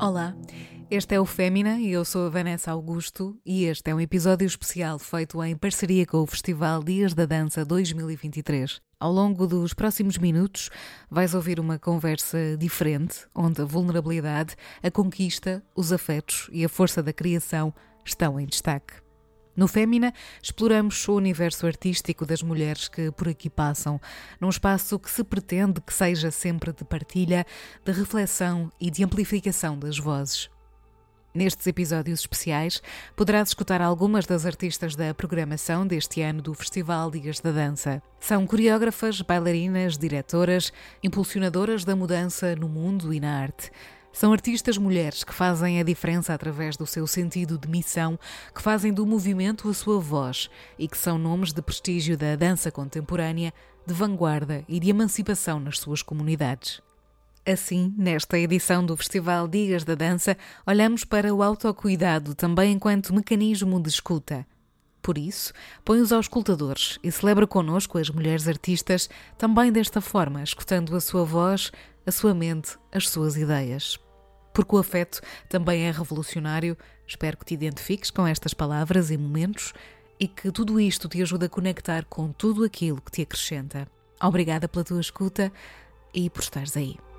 Olá, este é o Fémina e eu sou a Vanessa Augusto e este é um episódio especial feito em parceria com o Festival Dias da Dança 2023. Ao longo dos próximos minutos vais ouvir uma conversa diferente, onde a vulnerabilidade, a conquista, os afetos e a força da criação estão em destaque. No Fémina, exploramos o universo artístico das mulheres que por aqui passam, num espaço que se pretende que seja sempre de partilha, de reflexão e de amplificação das vozes. Nestes episódios especiais, poderás escutar algumas das artistas da programação deste ano do Festival Dias da Dança. São coreógrafas, bailarinas, diretoras, impulsionadoras da mudança no mundo e na arte. São artistas mulheres que fazem a diferença através do seu sentido de missão, que fazem do movimento a sua voz e que são nomes de prestígio da dança contemporânea, de vanguarda e de emancipação nas suas comunidades. Assim, nesta edição do Festival Dias da Dança, olhamos para o autocuidado também enquanto mecanismo de escuta. Por isso, põe-os aos escutadores e celebra connosco as mulheres artistas também desta forma, escutando a sua voz, a sua mente, as suas ideias. Porque o afeto também é revolucionário, espero que te identifiques com estas palavras e momentos e que tudo isto te ajude a conectar com tudo aquilo que te acrescenta. Obrigada pela tua escuta e por estares aí.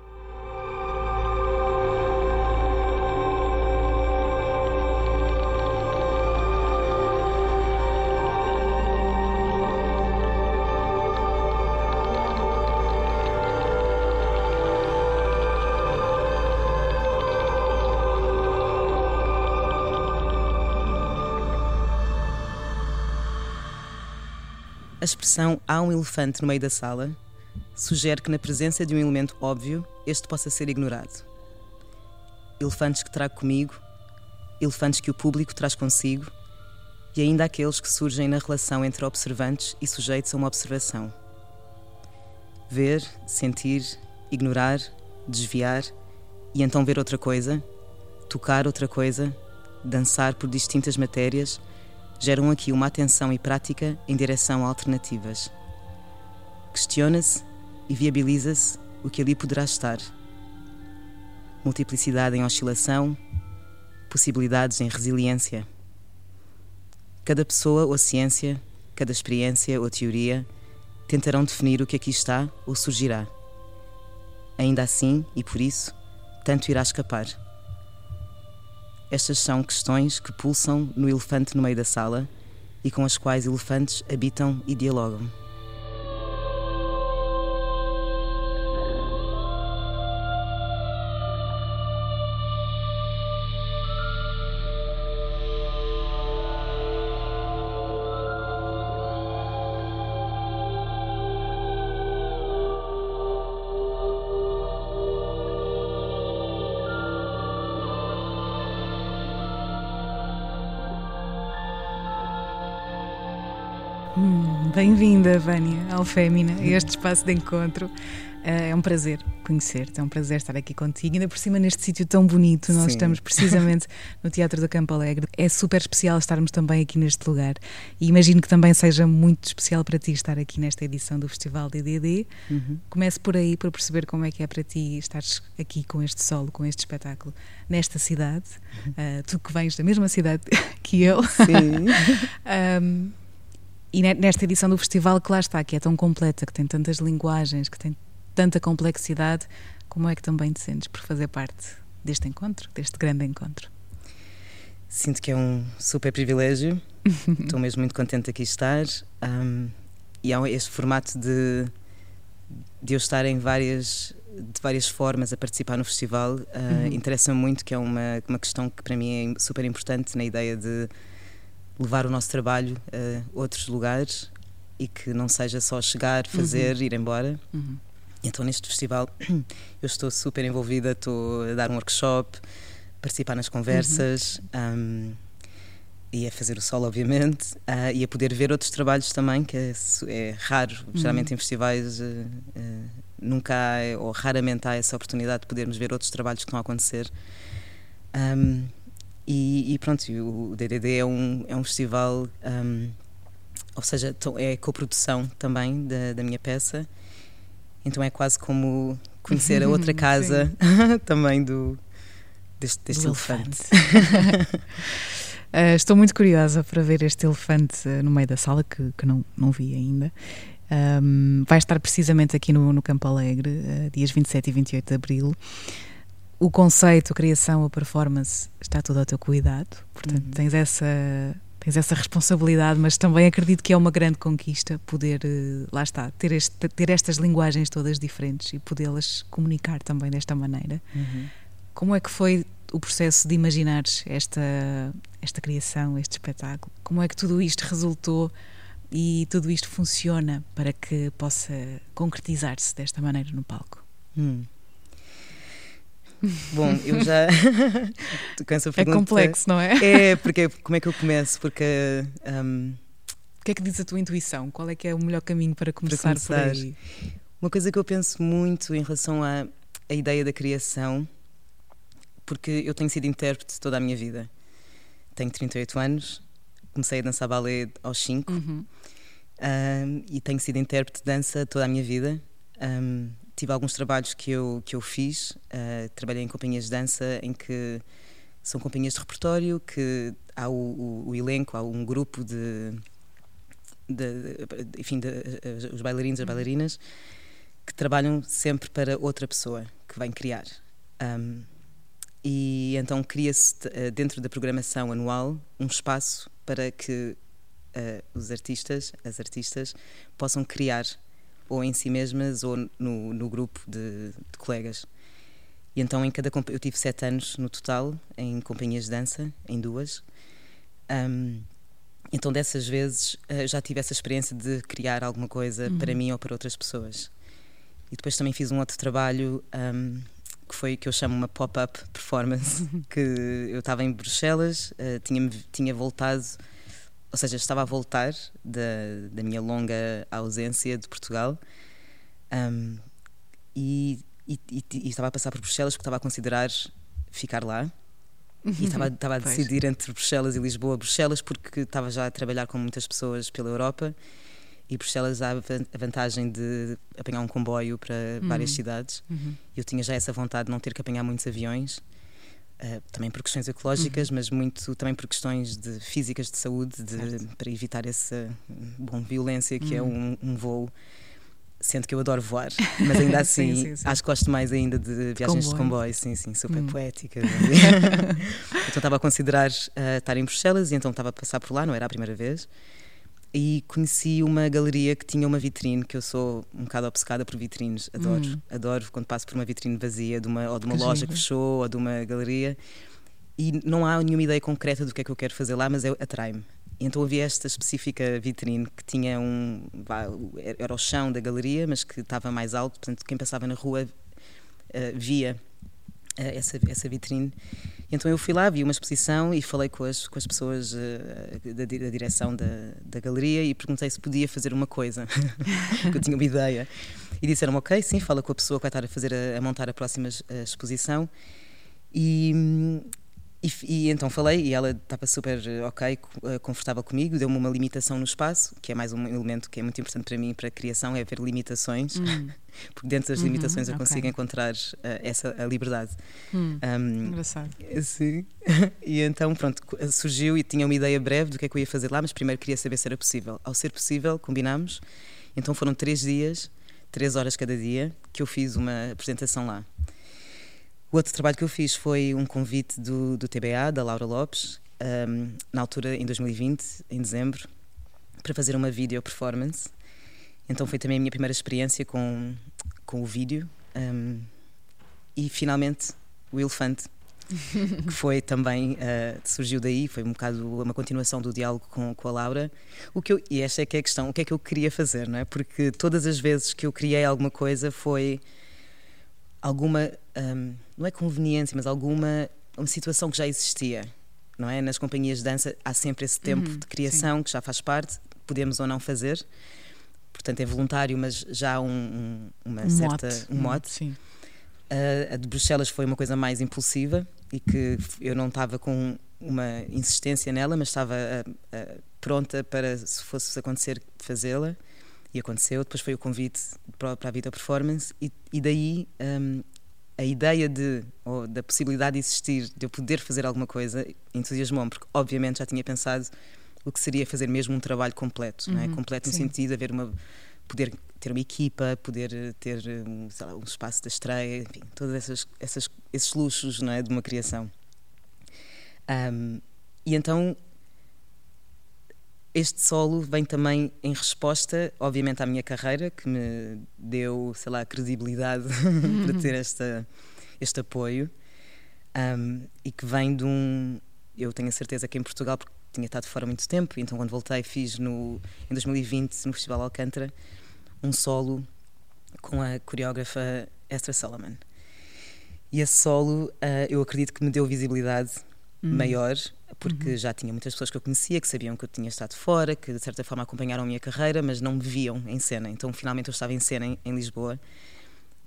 A expressão há um elefante no meio da sala sugere que, na presença de um elemento óbvio, este possa ser ignorado. Elefantes que trago comigo, elefantes que o público traz consigo, e ainda aqueles que surgem na relação entre observantes e sujeitos a uma observação. Ver, sentir, ignorar, desviar e então ver outra coisa, tocar outra coisa, dançar por distintas matérias geram aqui uma atenção e prática em direção a alternativas. Questiona-se e viabiliza-se o que ali poderá estar. Multiplicidade em oscilação, possibilidades em resiliência. Cada pessoa ou ciência, cada experiência ou teoria tentarão definir o que aqui está ou surgirá. Ainda assim, e por isso, tanto irá escapar. Estas são questões que pulsam no elefante no meio da sala e com as quais elefantes habitam e dialogam. Hum, Bem-vinda, Vânia, ao Fémina, a este espaço de encontro. Uh, é um prazer conhecer-te, é um prazer estar aqui contigo, ainda por cima neste sítio tão bonito. Nós Sim. estamos precisamente no Teatro do Campo Alegre. É super especial estarmos também aqui neste lugar e imagino que também seja muito especial para ti estar aqui nesta edição do Festival DDD. Uhum. Comece por aí, por perceber como é que é para ti estares aqui com este solo, com este espetáculo, nesta cidade. Uh, tu que vens da mesma cidade que eu. Sim. Um, e ne- nesta edição do festival que lá está, que é tão completa, que tem tantas linguagens, que tem tanta complexidade, como é que também te sentes por fazer parte deste encontro, deste grande encontro? Sinto que é um super privilégio. Estou mesmo muito contente de aqui estar. Um, e há este formato de, de eu estar em várias, de várias formas a participar no festival. Uh, Uhum. Interessa-me muito, que é uma, uma questão que para mim é super importante na ideia de levar o nosso trabalho a outros lugares e que não seja só chegar, fazer, ir embora. Uhum. Então, neste festival, eu estou super envolvida, estou a dar um workshop, participar nas conversas um, e a fazer o solo, obviamente, ah, e a poder ver outros trabalhos também, que é, é raro, geralmente em festivais. eh, eh, Nunca há, ou raramente há essa oportunidade de podermos ver outros trabalhos que estão a acontecer. Um, e, e pronto, o DDD é um, é um festival, um, ou seja, é coprodução também da, da minha peça, então é quase como conhecer a outra casa também do, deste, deste elefante. uh, estou muito curiosa para ver este elefante no meio da sala, que, que não, não vi ainda. Um, vai estar precisamente aqui no, no Campo Alegre, uh, dias 27 e 28 de abril. O conceito, a criação, a performance está tudo ao teu cuidado, portanto, uhum. tens essa tens essa responsabilidade, mas também acredito que é uma grande conquista poder, uh, lá está, ter, este, ter estas linguagens todas diferentes e podê-las comunicar também desta maneira. Uhum. Como é que foi o processo de imaginares esta, esta criação, este espetáculo? Como é que tudo isto resultou e tudo isto funciona para que possa concretizar-se desta maneira no palco? Hum. Bom, eu já. cansa a pergunta. É complexo, não é? É, porque como é que eu começo? Porque. Um... O que é que diz a tua intuição? Qual é que é o melhor caminho para começar, para começar por aí? Uma coisa que eu penso muito em relação à, à ideia da criação, porque eu tenho sido intérprete toda a minha vida. Tenho 38 anos, comecei a dançar balé aos 5 uhum. um, e tenho sido intérprete de dança toda a minha vida. Um, tive alguns trabalhos que eu, que eu fiz, uh, trabalhei em companhias de dança em que são companhias de repertório, que há o, o, o elenco, há um grupo de, de, de enfim, de, uh, os bailarinos, as bailarinas, que trabalham sempre para outra pessoa que vem criar. Um, e então cria-se uh, dentro da programação anual um espaço para que uh, os artistas, as artistas, possam criar ou em si mesmas ou no, no grupo de, de, colegas. E então em cada eu tive sete anos no total em companhias de dança, em duas. Um, então dessas vezes uh, já tive essa experiência de criar alguma coisa uhum. para mim ou para outras pessoas. E depois também fiz um outro trabalho um, que foi que eu chamo uma pop-up performance, que eu estava em Bruxelas, uh, tinha tinha voltado ou seja, estava a voltar da, da minha longa ausência de Portugal um, e, e, e, e, estava a passar por Bruxelas porque estava a considerar ficar lá. E estava, estava a decidir entre Bruxelas e Lisboa. Bruxelas porque estava já a trabalhar com muitas pessoas pela Europa e Bruxelas há a vantagem de apanhar um comboio para uhum. várias cidades. Uhum. Eu tinha já essa vontade de não ter que apanhar muitos aviões Uh, também por questões ecológicas, uhum. mas muito também por questões de físicas de saúde, de, para evitar essa bom, violência que é uhum. é um, um, voo. Sendo que eu adoro voar, mas ainda assim sim, sim, sim. acho que gosto mais ainda de viagens comboio. de comboio, sim, sim, super uhum. poética. então estava a considerar uh, estar em Bruxelas e então estava a passar por lá, não era a primeira vez e conheci uma galeria que tinha uma vitrine, que eu sou um bocado obcecada por vitrines, adoro, hum. adoro quando passo por uma vitrine vazia de uma, ou de uma que loja giro. que fechou ou de uma galeria e não há nenhuma ideia concreta do que é que eu quero fazer lá, mas atrai-me. Então havia esta específica vitrine que tinha um. era o chão da galeria, mas que estava mais alto, portanto, quem passava na rua uh, via uh, essa, essa vitrine. Então eu fui lá, vi uma exposição e falei com as, com as pessoas uh, da, da, direção da, da galeria e perguntei se podia fazer uma coisa, que eu tinha uma ideia. E disseram ok, sim, fala com a pessoa que vai estar a, fazer a, a montar a próxima a exposição. E, e, e, então falei e ela estava super ok, eh, confortável comigo, deu-me uma limitação no espaço, que é mais um elemento que é muito importante para mim, para a criação, é ver limitações, hum. porque dentro das uhum, limitações eu okay. consigo encontrar uh, essa a liberdade. Hum, um, engraçado. Sim. e então, pronto, surgiu e tinha uma ideia breve do que é que eu ia fazer lá, mas primeiro queria saber se era possível. Ao ser possível, combinámos, então foram três dias, três horas cada dia, que eu fiz uma apresentação lá. O outro trabalho que eu fiz foi um convite do, do TBA, da Laura Lopes, um, na altura, em 2020, em dezembro, para fazer uma video performance. Então foi também a minha primeira experiência com, com o vídeo. Um, e finalmente o Elefante, que foi também, uh, surgiu daí, foi um bocado uma continuação do diálogo com, com a Laura. O que eu, e esta é que é a questão, o que é que eu queria fazer, não é? Porque todas as vezes que eu criei alguma coisa foi alguma, um, não é conveniência, mas alguma uma situação que já existia, não é? Nas companhias de dança há sempre esse tempo uhum, de criação sim. que já faz parte, podemos ou não fazer, portanto é voluntário, mas já há um, um, uma um certa mote. um mote. Sim. Uh, a de Bruxelas foi uma coisa mais impulsiva e que eu não estava com uma insistência nela, mas estava uh, uh, pronta para, se fosse acontecer, fazê-la. E aconteceu. Depois foi o convite para, a Vida Performance, e, e daí um, a ideia de, ou da possibilidade de existir, de eu poder fazer alguma coisa, entusiasmou-me, porque obviamente já tinha pensado o que seria fazer mesmo um trabalho completo, uhum, não é? Uhum, completo no sim. sentido de haver uma poder ter uma equipa, poder ter um, lá, um espaço da estreia, enfim, todos essas, essas, esses luxos não é, de uma criação. Um, e então este solo vem também em resposta, obviamente, à minha carreira, que me deu, sei lá, credibilidade para ter esta, este apoio um, e que vem de um. Eu tenho a certeza que em Portugal, porque tinha estado fora muito tempo, então quando voltei fiz no, em 2020 no Festival Alcântara um solo com a coreógrafa Esther Solomon. E esse solo uh, eu acredito que me deu visibilidade uhum. maior, porque uhum. já tinha muitas pessoas que eu conhecia que sabiam que eu tinha estado fora, que de certa forma acompanharam a minha carreira, mas não me viam em cena. Então finalmente eu estava em cena em, em Lisboa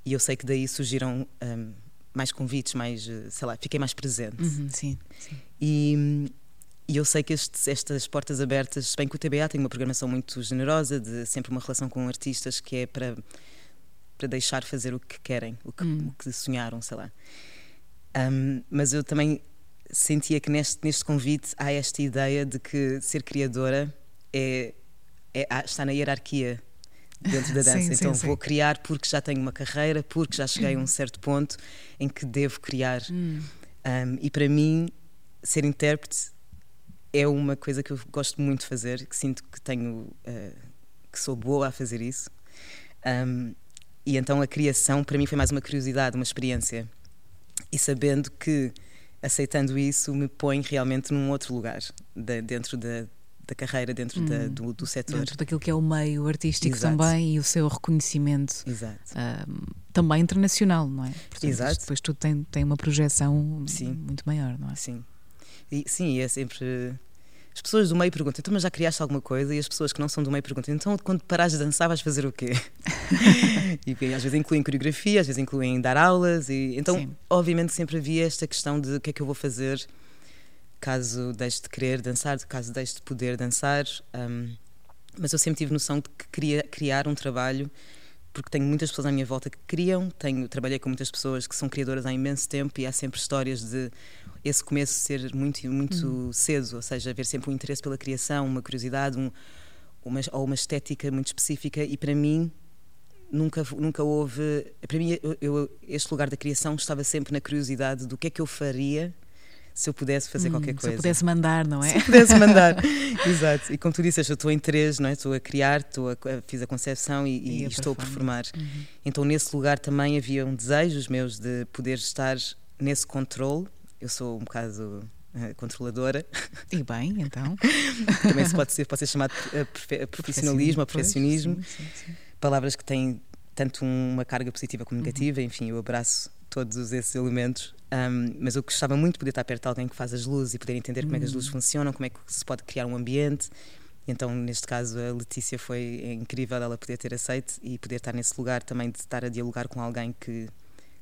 e eu sei que daí surgiram um, mais convites, mais, eh, sei lá, fiquei mais presente. Uhum, sim, sim. E e eu sei que estas portas abertas, bem que o TBA tem uma programação muito generosa, de sempre uma relação com artistas que é para, para deixar fazer o que querem, o que, hum. o que sonharam, sei lá. Um, mas eu também sentia que neste, neste convite há esta ideia de que ser criadora é, é está na hierarquia dentro da dança. sim, então sim, vou sim. criar porque já tenho uma carreira, porque já cheguei a um certo ponto em que devo criar. Hum. Um, e para mim, ser intérprete é uma coisa que eu gosto muito de fazer, que sinto que tenho, uh, que sou boa a fazer isso. Um, e então a criação para mim foi mais uma curiosidade, uma experiência. E sabendo que aceitando isso me põe realmente num outro lugar, de, dentro da, da carreira, dentro hum, da, do, do setor. Dentro daquilo que é o meio artístico Exato. também e o seu reconhecimento um, também internacional, não é? Portanto, Exato. Depois tudo tem, tem uma projeção sim. muito maior, não é? Sim. E, sim, é sempre. As pessoas do meio perguntam, então, mas já criaste alguma coisa? E as pessoas que não são do meio perguntam, então, quando parares de dançar, vais fazer o quê? e às vezes incluem coreografia, às vezes incluem dar aulas. E, então, Sim. obviamente, sempre havia esta questão de o que é que eu vou fazer caso deixe de querer dançar, caso deixe de poder dançar. Um, mas eu sempre tive noção de que queria criar um trabalho porque tenho muitas pessoas à minha volta que criam, tenho, trabalhei com muitas pessoas que são criadoras há imenso tempo e há sempre histórias de esse começo ser muito, muito uhum. cedo, ou seja, haver sempre um interesse pela criação, uma curiosidade, um, uma, ou uma estética muito específica e para mim nunca, nunca houve. Para mim, eu, eu, este lugar da criação estava sempre na curiosidade do que é que eu faria se eu pudesse fazer hum, qualquer coisa. Se eu pudesse mandar, não é? Se eu pudesse mandar, exato. E como tu disseste, eu estou em três, não é? Estou a criar, estou a, fiz a concepção e, e, e estou a performar. Uhum. Então nesse lugar também havia um desejo meus de poder estar nesse controle. Eu sou um bocado uh, controladora. E bem, então. também se pode ser, pode ser chamado profissionalismo ou perfeccionismo. Sim, sim, sim. Palavras que têm tanto uma carga positiva como negativa, uhum. enfim, eu abraço todos esses elementos. Um, mas eu gostava muito de poder estar perto de alguém que faz as luzes e poder entender como é que as luzes hum. funcionam, como é que se pode criar um ambiente. Então, neste caso, a Letícia foi incrível ela poder ter aceito e poder estar nesse lugar também de estar a dialogar com alguém que,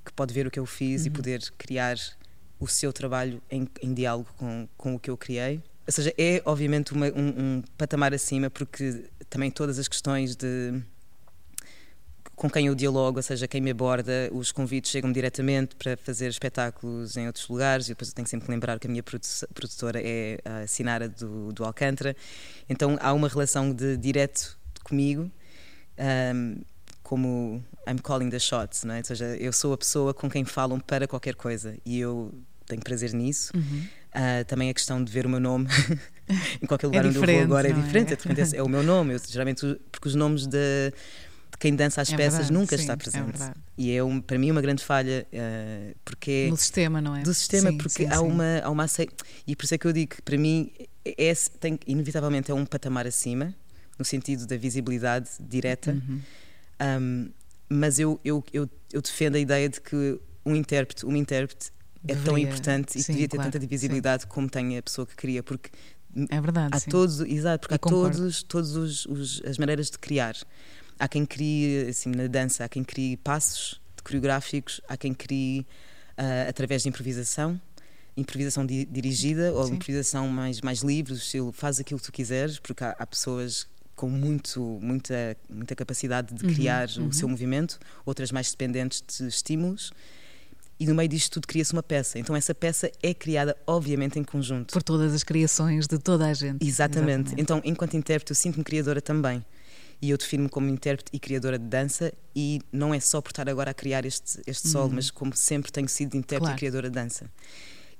que pode ver o que eu fiz uhum. e poder criar o seu trabalho em, em, diálogo com, com o que eu criei. Ou seja, é obviamente uma, um, um patamar acima, porque também todas as questões de com quem eu dialogo, ou seja, quem me aborda, os convites chegam diretamente para fazer espetáculos em outros lugares, e depois eu tenho sempre que lembrar que a minha produtora é a Sinara do, do Alcântara, então há uma relação de direto comigo, um, como I'm calling the shots, não é? ou seja, eu sou a pessoa com quem falam para qualquer coisa e eu tenho prazer nisso. Uhum. Uh, também a questão de ver o meu nome em qualquer lugar é onde eu vou agora é diferente, é? É, é o meu nome, eu, geralmente porque os nomes de quem dança as é peças verdade, nunca sim, está é presente. É e é um, para mim uma grande falha, uh, porque do sistema, não é? Do sistema, sim, porque sim, há, Uma, há uma E por isso é que eu digo que para mim é, é, tem, inevitavelmente é um patamar acima, no sentido da visibilidade direta. Uhum. Um, mas eu, eu, eu, eu, defendo a ideia de que um intérprete, uma intérprete é tão importante e devia ter claro, tanta visibilidade como tem a pessoa que cria, porque é verdade. Há todos, exato, porque há todos, todos os, os, as maneiras de criar. Há quem crie, assim, na dança, há quem crie passos coreográficos, há quem crie uh, através de improvisação, improvisação di dirigida ou Sim. improvisação mais, mais livre, estilo faz aquilo que tu quiseres, porque há, há pessoas com muito, muita, muita capacidade de uhum, criar uhum, o uhum. seu movimento, outras mais dependentes de estímulos. e no meio disto tudo cria-se uma peça. Então essa peça é criada, obviamente, em conjunto. Por todas as criações de toda a gente. Exatamente. Exatamente. Então, enquanto intérprete, eu sinto-me criadora também. E eu defino-me como intérprete e criadora de dança, e não é só por estar agora a criar este, este solo, uhum. mas como sempre tenho sido intérprete claro. e criadora de dança.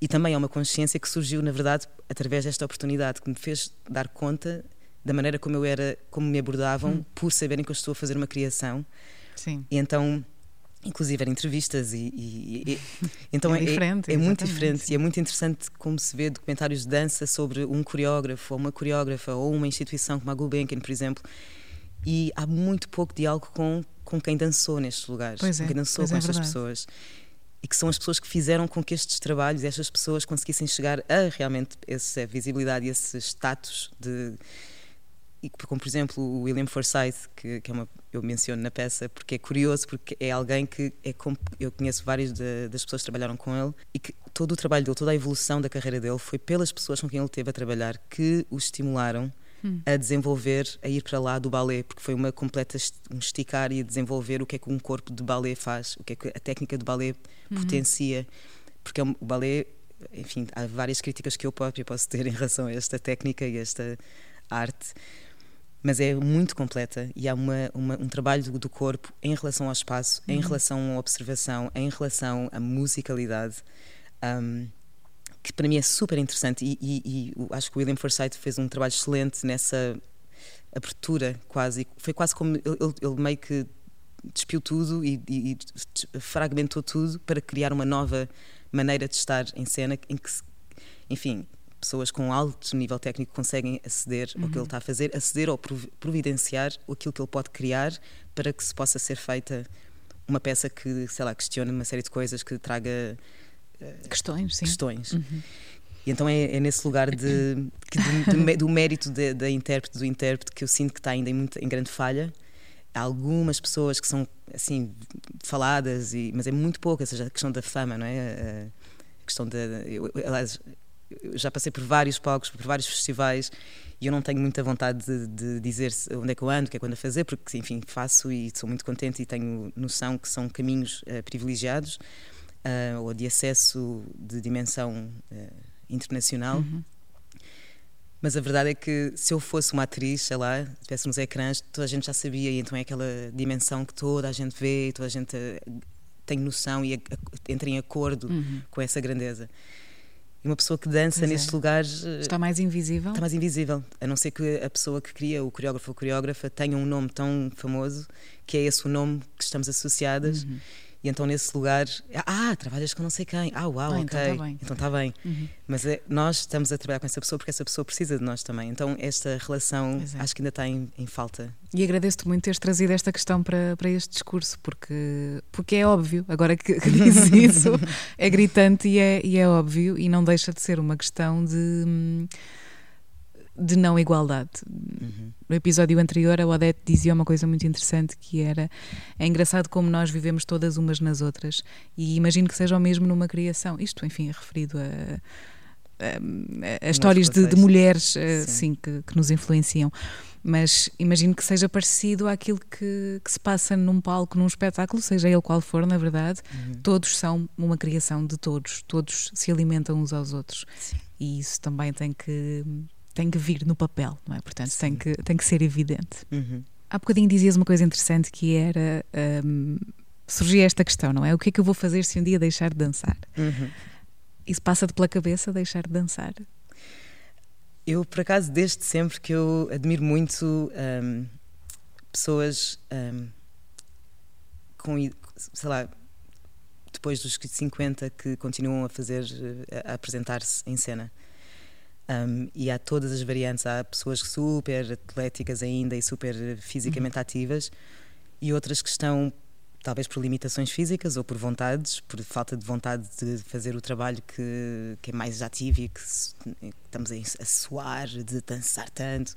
E também é uma consciência que surgiu, na verdade, através desta oportunidade, que me fez dar conta da maneira como eu era, como me abordavam, uhum. por saberem que eu estou a fazer uma criação. Sim. E então inclusive eram entrevistas e, e, e então é, é, diferente, é, é muito diferente e é muito interessante como se vê documentários de dança sobre um coreógrafo ou uma coreógrafa ou uma instituição como a Gulbenkian, por exemplo e há muito pouco diálogo com com quem dançou nestes lugares pois com é, quem dançou com é estas pessoas e que são as pessoas que fizeram com que estes trabalhos estas pessoas conseguissem chegar a realmente essa visibilidade e esse status de e como por exemplo o William Forsyth que, que é uma eu menciono na peça porque é curioso porque é alguém que é eu conheço várias de, das pessoas que trabalharam com ele e que todo o trabalho dele toda a evolução da carreira dele foi pelas pessoas com quem ele teve a trabalhar que o estimularam hum. a desenvolver a ir para lá do balé porque foi uma completa um esticar e a desenvolver o que é que um corpo de balé faz o que é que a técnica de balé uhum. potencia porque é o balé enfim há várias críticas que eu própria posso ter em relação a esta técnica e esta arte mas é muito completa e há uma, uma, um trabalho do, do, corpo em relação ao espaço, uhum. em relação à observação, em relação à musicalidade, um, que para mim é super interessante. E, e, e, acho que o William Forsythe fez um trabalho excelente nessa abertura, quase. Foi quase como ele, ele meio que despiu tudo e, e, fragmentou tudo para criar uma nova maneira de estar em cena, em que, enfim, pessoas com alto nível técnico conseguem aceder uhum. ao que ele uhum. está a fazer, aceder ou providenciar aquilo que ele pode criar para que se possa ser feita uma peça que, sei lá, questione uma série de coisas, que traga uh, questões, sim. questões. Uhum. E então é, é, nesse lugar de, de, de do mérito da intérprete, do intérprete, que eu sinto que está ainda em, muito, em grande falha. Há algumas pessoas que são assim faladas, e, mas é muito pouco, ou seja, a questão da fama, não é? A questão da. Eu, aliás, eu já passei por vários palcos, por vários festivais e eu não tenho muita vontade de, de, dizer onde é que eu ando, o que é que eu ando a fazer, porque, enfim, faço e sou muito contente e tenho noção que são caminhos uh, privilegiados uh, ou de acesso de dimensão uh, internacional. Uhum. Mas a verdade é que se eu fosse uma atriz, sei lá, estivesse nos ecrãs, toda a gente já sabia, e então é aquela dimensão que toda a gente vê, toda a gente tem noção e entra em acordo uhum. com essa grandeza. E uma pessoa que dança pois nestes é. lugares. Eh, está mais invisível? Está mais invisível. A não ser que a pessoa que cria, o coreógrafo ou coreógrafa, tenha um nome tão famoso que é esse o nome que estamos associadas. Uhum. E então nesse lugar, ah, trabalhas com não sei quem. Ah, uau, ah, então ok. Então está bem. Então está bem. Uhum. Mas é, nós estamos a trabalhar com essa pessoa porque essa pessoa precisa de nós também. Então esta relação é. acho que ainda está em, em falta. E agradeço-te muito teres trazido esta questão para, para este discurso, porque, porque é óbvio, agora que, que dizes isso, é gritante e é, e é óbvio, e não deixa de ser uma questão de. Hum, de não igualdade. Uhum. No episódio anterior, a Odete dizia uma coisa muito interessante que era é engraçado como nós vivemos todas umas nas outras e imagino que seja o mesmo numa criação. Isto, enfim, é referido a, a, a histórias de, de, mulheres assim, que, que, nos influenciam. Mas imagino que seja parecido àquilo que, que, se passa num palco, num espetáculo, seja ele qual for, na verdade. Uhum. Todos são uma criação de todos, todos se alimentam uns aos outros. Sim. E isso também tem que tem que vir no papel, não é? Portanto, tem que, tem que ser evidente. Uhum. Há bocadinho dizias uma coisa interessante que era. Um, surgia esta questão, não é? O que é que eu vou fazer se um dia deixar de dançar? Uhum. Isso passa-te pela cabeça deixar de dançar? Eu, por acaso, desde sempre que eu admiro muito um, pessoas um, com, sei lá, depois dos 50 que continuam a fazer, a apresentar-se em cena. Um, e há todas as variantes. Há pessoas super atléticas ainda e super fisicamente uhum. ativas, e outras que estão, talvez por limitações físicas ou por vontades, por falta de vontade de fazer o trabalho que, que é mais ativo e que, estamos a, suar, de dançar tanto,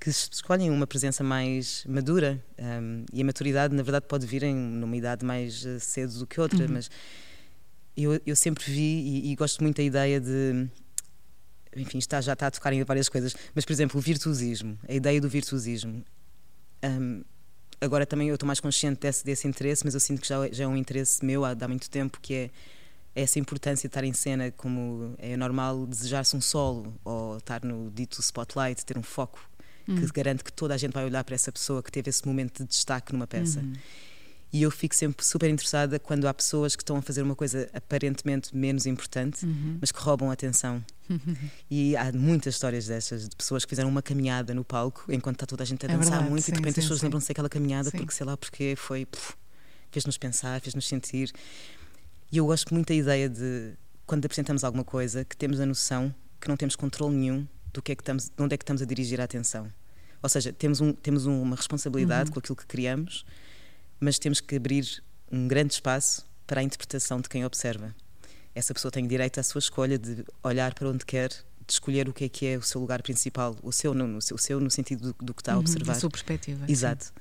que escolhem uma presença mais madura. Um, e a maturidade, na verdade, pode vir em numa idade mais eh, cedo do que outra, uhum. mas eu, eu sempre vi e, e gosto muito da ideia de enfim, está, já está a tocar em várias coisas, mas por exemplo, o virtuosismo, a ideia do virtuosismo. Um, agora também eu estou mais consciente desse, desse interesse, mas eu sinto que já, já é um interesse meu há, há muito tempo, que é essa importância de estar em cena, como é normal desejar-se um solo ou estar no dito spotlight, ter um foco que hum. garante que toda a gente vai olhar para essa pessoa que teve esse momento de destaque numa peça. Uhum. E eu fico sempre super interessada quando há pessoas que estão a fazer uma coisa aparentemente menos importante, uhum. mas que roubam a atenção. Uhum. E há muitas histórias dessas, de pessoas que fizeram uma caminhada no palco enquanto está toda a gente a é dançar verdade, muito sim, e de repente sim, as pessoas lembram-se daquela caminhada sim. porque sei lá porque foi. Fez-nos pensar, fez-nos sentir. E eu gosto muito da ideia de, quando apresentamos alguma coisa, que temos a noção que não temos controle nenhum do que é que estamos, de onde é que estamos a dirigir a atenção. Ou seja, temos, um, temos uma responsabilidade uhum. com aquilo que criamos, mas temos que abrir um grande espaço para a interpretação de quem observa. Essa pessoa tem direito à sua escolha de olhar para onde quer, de escolher o que é que é o seu lugar principal, o seu, no, o seu no sentido do, do que está a uhum, observar. a sua perspectiva. Exato. Sim.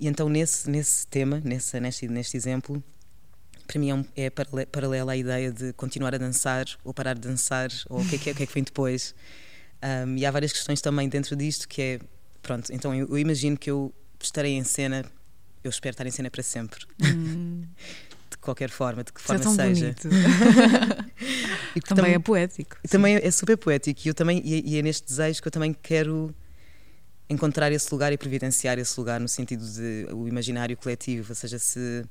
E então, nesse, nesse tema, nesse, neste, neste exemplo, para mim é, um, é paralela à ideia de continuar a dançar ou parar de dançar ou o que é que, é, o que, é que vem depois. Um, e há várias questões também dentro disto que é, pronto, então eu, eu, imagino que eu estarei em cena, eu espero estar em cena para sempre. Hum. de qualquer forma, de que forma é seja. e também, também, é poético. Também é super poético e, eu também, e é neste desejo que eu também quero encontrar esse lugar e providenciar esse lugar no sentido de o imaginário coletivo, ou seja, se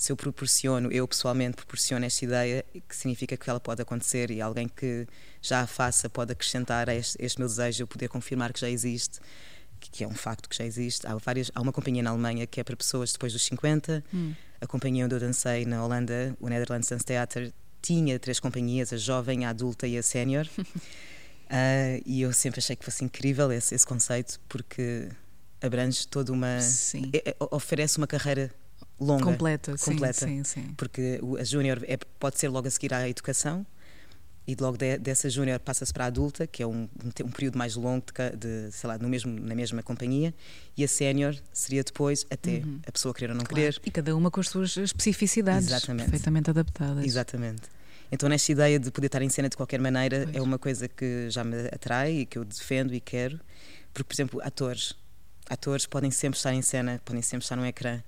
se eu proporciono, eu pessoalmente proporciono esta ideia, que significa que ela pode acontecer e alguém que já a faça pode acrescentar a este, este meu desejo, eu poder confirmar que já existe, que, é um facto que já existe. Há, várias, há uma companhia na Alemanha que é para pessoas depois dos 50, hum. a companhia onde eu dancei na Holanda, o Netherlands Dance Theater, tinha três companhias, a jovem, a adulta e a sénior. uh, e eu sempre achei que fosse incrível esse, esse conceito, porque abrange toda uma. Sim. É, é, oferece uma carreira longa. Completa, completa sim, sim, sim. Porque a júnior é, pode ser logo a seguir à educação e logo de, dessa júnior passa-se para a adulta, que é um, um, período mais longo, de, de, sei lá, no mesmo, na mesma companhia, e a sénior seria depois até uhum. a pessoa querer ou não claro. querer. E cada uma com as suas especificidades, Exatamente. perfeitamente adaptadas. Exatamente. Então, nesta ideia de poder estar em cena de qualquer maneira, pois. é uma coisa que já me atrai e que eu defendo e quero, porque, por exemplo, atores. Atores podem sempre estar em cena, podem sempre estar no ecrã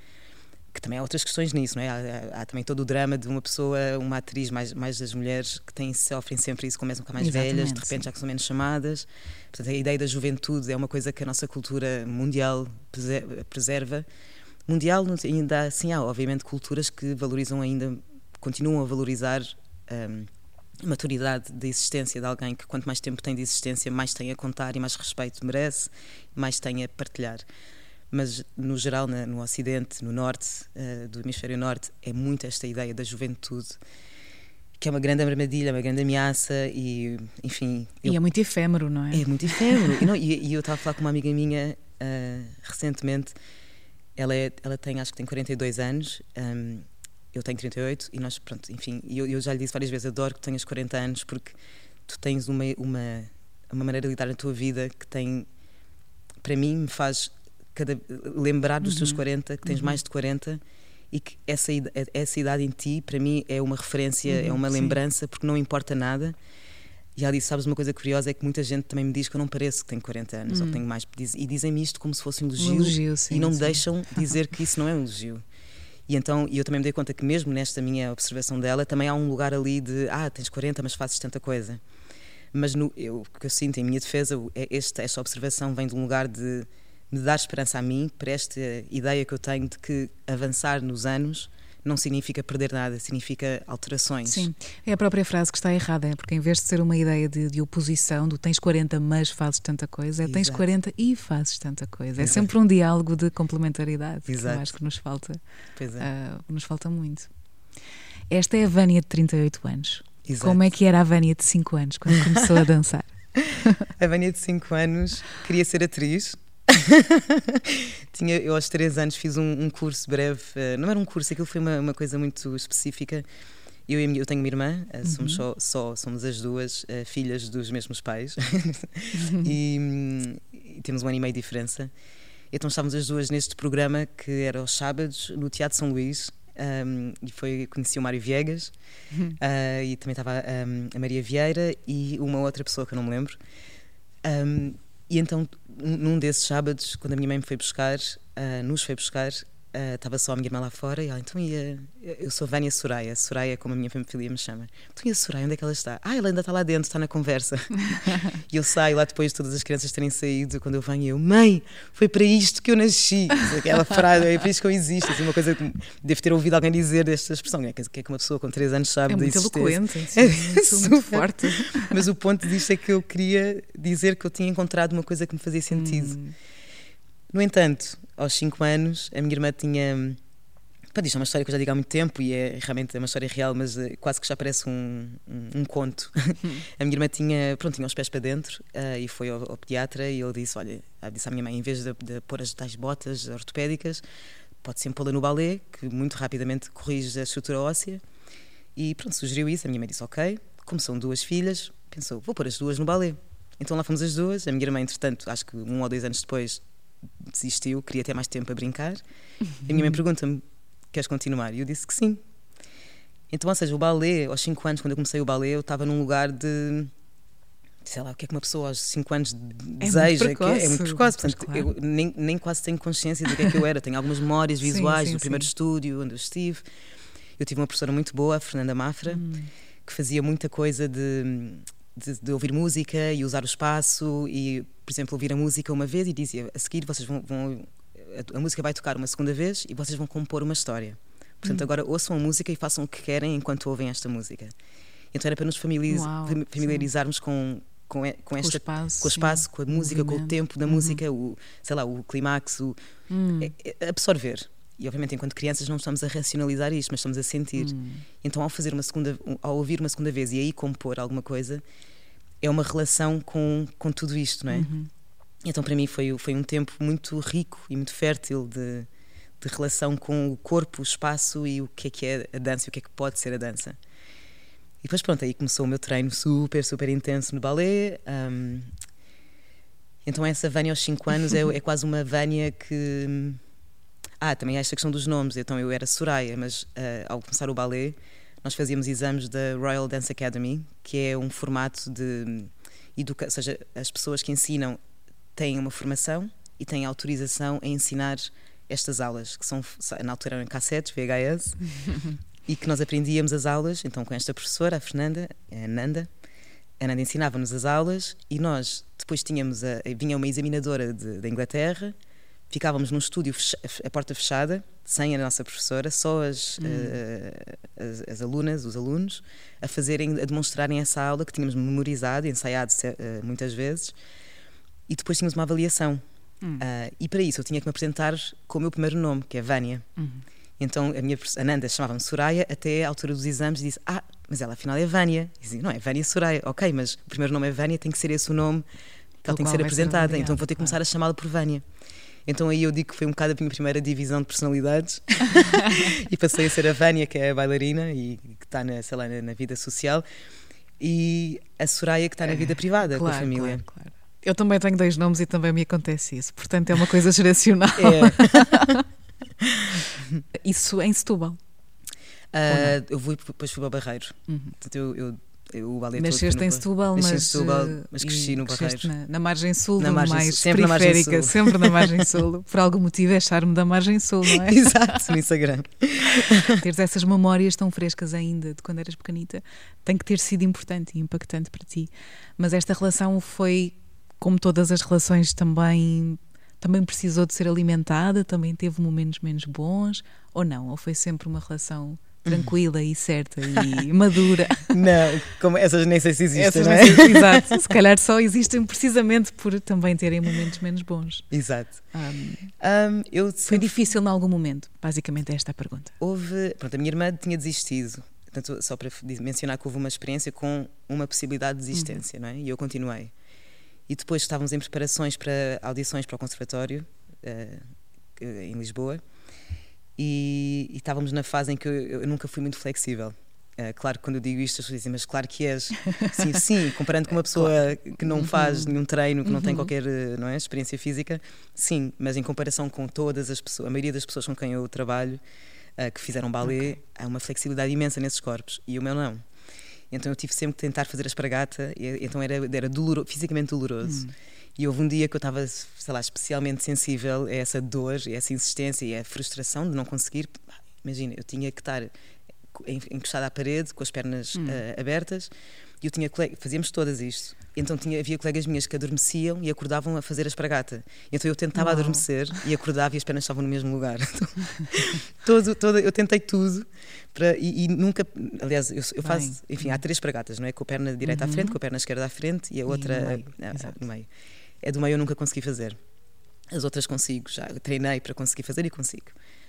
que também há outras questões nisso, não é? Há, há, também todo o drama de uma pessoa, uma atriz, mais, mais das mulheres, que têm, sofrem sempre isso, começam a ficar mais Exatamente, velhas, de repente sim. já que são menos chamadas. Portanto, a ideia da juventude é uma coisa que a nossa cultura mundial preserva. Mundial, ainda assim, há obviamente culturas que valorizam ainda, continuam a valorizar. Um, a maturidade da existência de alguém que quanto mais tempo tem de existência mais tem a contar e mais respeito merece mais tem a partilhar mas no geral, no Ocidente, no Norte, uh, do Hemisfério Norte, é muito esta ideia da juventude que é uma grande armadilha, uma grande ameaça e, enfim... Eu... E é muito efêmero, não é? É muito efêmero. e, não, e, e, eu estava a falar com uma amiga minha uh, recentemente, ela, é, ela tem, acho que tem 42 anos, um, eu tenho 38 e nós, pronto, enfim, eu, eu já lhe disse várias vezes, adoro que tenhas 40 anos porque tu tens uma, uma, uma maneira de lidar na tua vida que tem, para mim, me faz cada, lembrar dos uhum. teus 40, que tens uhum. mais de 40 e que essa, essa idade em ti, para mim, é uma referência, uhum, é uma lembrança, sim. porque não importa nada. E disse: Sabes, uma coisa curiosa é que muita gente também me diz que eu não pareço que tenho 40 anos ou que uhum. tenho mais. E dizem-me isto como se fosse um elogio, um elogio sim, e não sim. deixam dizer que isso não é um elogio. E então eu também me dei conta que, mesmo nesta minha observação dela, também há um lugar ali de: Ah, tens 40, mas fazes tanta coisa. Mas no, eu, o que eu sinto em minha defesa, é esta, esta observação vem de um lugar de me dar esperança a mim para esta ideia que eu tenho de que avançar nos anos não significa perder nada, significa alterações. Sim, é a própria frase que está errada, é porque em vez de ser uma ideia de, de oposição, do tens 40 mas fazes tanta coisa, é tens 40 e fazes tanta coisa. É Exato. É sempre um diálogo de complementaridade Exato. que eu acho que nos falta, é. uh, nos falta muito. Esta é a Vânia de 38 anos. Exato. Como é que era a Vânia de 5 anos quando começou a dançar? a Vânia de 5 anos queria ser atriz, Tinha, eu aos três anos fiz um, um, curso breve, uh, não era um curso, aquilo foi uma, uma coisa muito específica. Eu, e eu tenho uma irmã, uh, somos só, só, somos as duas uh, filhas dos mesmos pais e, um, temos um ano e meio de diferença. Então estávamos as duas neste programa que era aos sábados no Teatro São Luís. Um, e foi conheci o Mário Viegas uh, e também estava um, a Maria Vieira e uma outra pessoa que eu não me lembro. Um, e então, num desses sábados, quando a minha mãe me foi buscar, uh, nos foi buscar, estava uh, só a minha irmã lá fora e ela, então ia. Eu sou Vânia Soraya, Soraya é como a minha família me chama. Então e a Soraya, onde é que ela está? Ah, ela ainda está lá dentro, está na conversa. e eu saio lá depois de todas as crianças terem saído, quando eu venho, eu, mãe, foi para isto que eu nasci. Aquela frase, é para isto que eu existo. Assim, uma coisa que devo ter ouvido alguém dizer desta expressão, é que é que uma pessoa com 3 anos sabe é da existência. Eloquente, é muito forte. Mas o ponto disto é que eu queria dizer que eu tinha encontrado uma coisa que me fazia sentido. Hum. No entanto, aos 5 anos, a minha irmã tinha. Pá, isto é uma história que eu já digo há muito tempo e é realmente é uma história real, mas uh, quase que já parece um, um, um conto. Hum. a minha irmã tinha, pronto, tinha os pés para dentro uh, e foi ao, ao, pediatra e ele disse: Olha, disse à minha mãe, em vez de, de pôr as tais botas ortopédicas, pode sempre pô-la no balé, que muito rapidamente corrige a estrutura óssea. E pronto, sugeriu isso. A minha mãe disse: Ok. Como são duas filhas, pensou: Vou pôr as duas no balé. Então lá fomos as duas. A minha irmã, entretanto, acho que um ou dois anos depois, desistiu, queria ter mais tempo para brincar. Uhum. A minha mãe pergunta-me: queres continuar? E eu disse que sim. Então, ou seja, o balé, aos 5 anos, quando eu comecei o balé, eu estava num lugar de. Sei lá, o que é que uma pessoa aos 5 anos deseja? É muito precoce. É, é muito precoce. Portanto, claro. eu nem, nem quase tenho consciência do que é que eu era. Tenho algumas memórias visuais sim, sim, do primeiro sim. estúdio onde eu estive. Eu tive uma professora muito boa, a Fernanda Mafra, hum. que fazia muita coisa de de, de, ouvir música e usar o espaço e, por exemplo, ouvir a música uma vez e dizia a seguir vocês vão, vão a, a, música vai tocar uma segunda vez e vocês vão compor uma história. Portanto, hum. agora ouçam a música e façam o que querem enquanto ouvem esta música. Então era para nos familiariz Uau, familiarizarmos com, com, com, esta, com o espaço, com, o espaço, com a música, com o tempo da uhum. música, o, sei lá, o clímax, o, hum. é, é absorver. E obviamente, enquanto crianças, não estamos a racionalizar isto, mas estamos a sentir. Hum. Então, ao fazer uma segunda, ao ouvir uma segunda vez e aí compor alguma coisa, é uma relação com, com tudo isto, não é? Uhum. Então, para mim, foi, foi um tempo muito rico e muito fértil de, de relação com o corpo, o espaço e o que é que é a dança e o que é que pode ser a dança. E depois, pronto, aí começou o meu treino super, super intenso no balé. Um, então, essa Vânia aos 5 anos é, é quase uma Vânia que ah, também há esta questão dos nomes. Então eu era Soraya, mas uh, ao começar o balé, nós fazíamos exames da Royal Dance Academy, que é um formato de educação, ou seja, as pessoas que ensinam têm uma formação e têm autorização a ensinar estas aulas, que são na altura eram cassetes, VHS, e que nós aprendíamos as aulas, então com esta professora, a Fernanda, a Nanda, a Nanda ensinava-nos as aulas e nós depois tínhamos a, vinha uma examinadora da Inglaterra ficávamos num estúdio, a porta fechada, sem a nossa professora, só as, hum. uh, as, as, alunas, os alunos, a fazerem, a demonstrarem essa aula que tínhamos memorizado, ensaiado uh, muitas vezes, e depois tínhamos uma avaliação. Hum. Uh, e para isso eu tinha que me apresentar com o meu primeiro nome, que é Vânia. Uhum. Então a minha a Nanda chamava-me Soraya até à altura dos exames e disse: Ah, mas ela afinal é Vânia. E dizia, não é Vânia Soraya. Ok, mas o primeiro nome é Vânia, tem que ser esse o nome que ela tem que ser apresentada. Então vou ter que começar a chamá-la por Vânia. Então aí eu digo que foi um bocado a minha primeira divisão de personalidades e passei a ser a Vânia, que é a bailarina e que está na, sei lá, na, vida social, e a Soraya, que está na vida privada claro, com a família. Claro, claro. Eu também tenho dois nomes e também me acontece isso, portanto é uma coisa geracional. É. isso em Setúbal. Uh, eu vou, depois fui para Barreiro. Uhum. Portanto, eu, eu o balé Nasceste em Setúbal, mas, em Setúbal, mas cresci no Barreiro. Na, na, margem sul, na margem mais sempre periférica, na sempre na margem sul. Por algum motivo é charme da margem sul, não é? Exato, no Instagram. Teres essas memórias tão frescas ainda de quando eras pequenita tem que ter sido importante e impactante para ti. Mas esta relação foi, como todas as relações, também também precisou de ser alimentada, também teve momentos menos bons, ou não? Ou foi sempre uma relação tranquila e certa e madura. Não, como essas nem sei se existem, não é? Sei, exato, se calhar só existem precisamente por também terem momentos menos bons. Exato. Um, um, eu Foi difícil em algum momento? Basicamente é esta a pergunta. Houve, pronto, a minha irmã tinha desistido, portanto, só para mencionar que houve uma experiência com uma possibilidade de desistência, uhum. não é? E eu continuei. E depois estávamos em preparações para audições para o conservatório uh, em Lisboa e, e, estávamos na fase em que eu, eu nunca fui muito flexível. Uh, claro que quando eu digo isto, as pessoas dizem, mas claro que és. Sim, sim, comparando com uma pessoa que não faz uhum. nenhum treino, que não tem uhum. qualquer eh, não é, experiência física, sim, mas em comparação com todas as pessoas, a maioria das pessoas com quem eu trabalho, uh, que fizeram balé, okay. há uma flexibilidade imensa nesses corpos e o meu não. Então eu tive sempre que tentar fazer a espargata, e, então era, era doloroso, fisicamente doloroso. Hum. E houve um dia que eu estava, sei lá, especialmente sensível a essa dor, a essa insistência e a frustração de não conseguir. Imagina, eu tinha que estar encostada à parede, com as pernas hum. uh, abertas, e eu tinha fazíamos todas isto. Então tinha, havia colegas minhas que adormeciam e acordavam a fazer a espragata. Então eu tentava Uau. adormecer e acordava e as pernas estavam no mesmo lugar. Então, todo, todo, eu tentei tudo para, e, e nunca. Aliás, eu, eu faço. Enfim, há três espragatas, não é? Com a perna direita uhum. à frente, com a perna esquerda à frente e a outra e no, meio. A, a, no meio. É do meio eu nunca consegui fazer. As outras consigo, já treinei para conseguir fazer e consigo.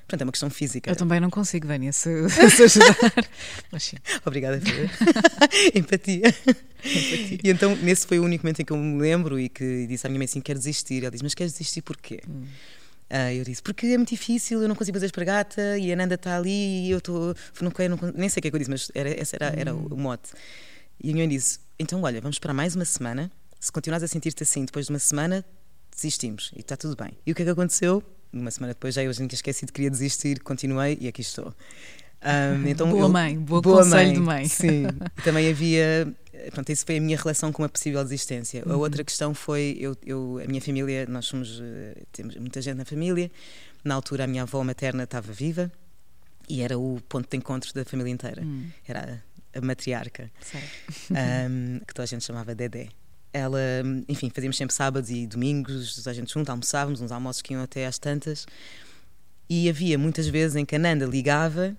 Portanto, é uma questão física. Eu também não consigo, Vânia, se, se ajudar. Mas sim. Obrigada. Empatia. Empatia. E então, nesse foi o único momento em que eu me lembro e que disse à minha mãe assim: quero desistir. Ela disse: Mas queres desistir porquê? Hum. Uh, eu disse, porque é muito difícil, eu não consigo fazer espargata e a Nanda está ali e eu estou. Não, não, nem sei o que é que eu disse, mas era, esse era, era hum. o, o mote. E a minha mãe disse: então, olha, vamos para mais uma semana. Se continuares a sentir-te assim depois de uma semana, desistimos e está tudo bem. E o que é que aconteceu? uma semana depois já eu já tinha esquecido que queria desistir, continuei e aqui estou. Um, então boa eu, mãe, boa, boa conselho mãe, de mãe. Sim. também havia. Pronto, isso foi a minha relação com a possível desistência. Uhum. A outra questão foi: eu, eu, a minha família, nós somos. Eh, temos muita gente na família. Na altura, a minha avó materna estava viva e era o ponto de encontro da família inteira. Uhum. Era a matriarca, um, que toda a gente chamava Dedé ela, enfim, fazíamos sempre sábados e domingos, a gente junto, almoçávamos, uns almoços que iam até às tantas. E havia muitas vezes em que a Nanda ligava,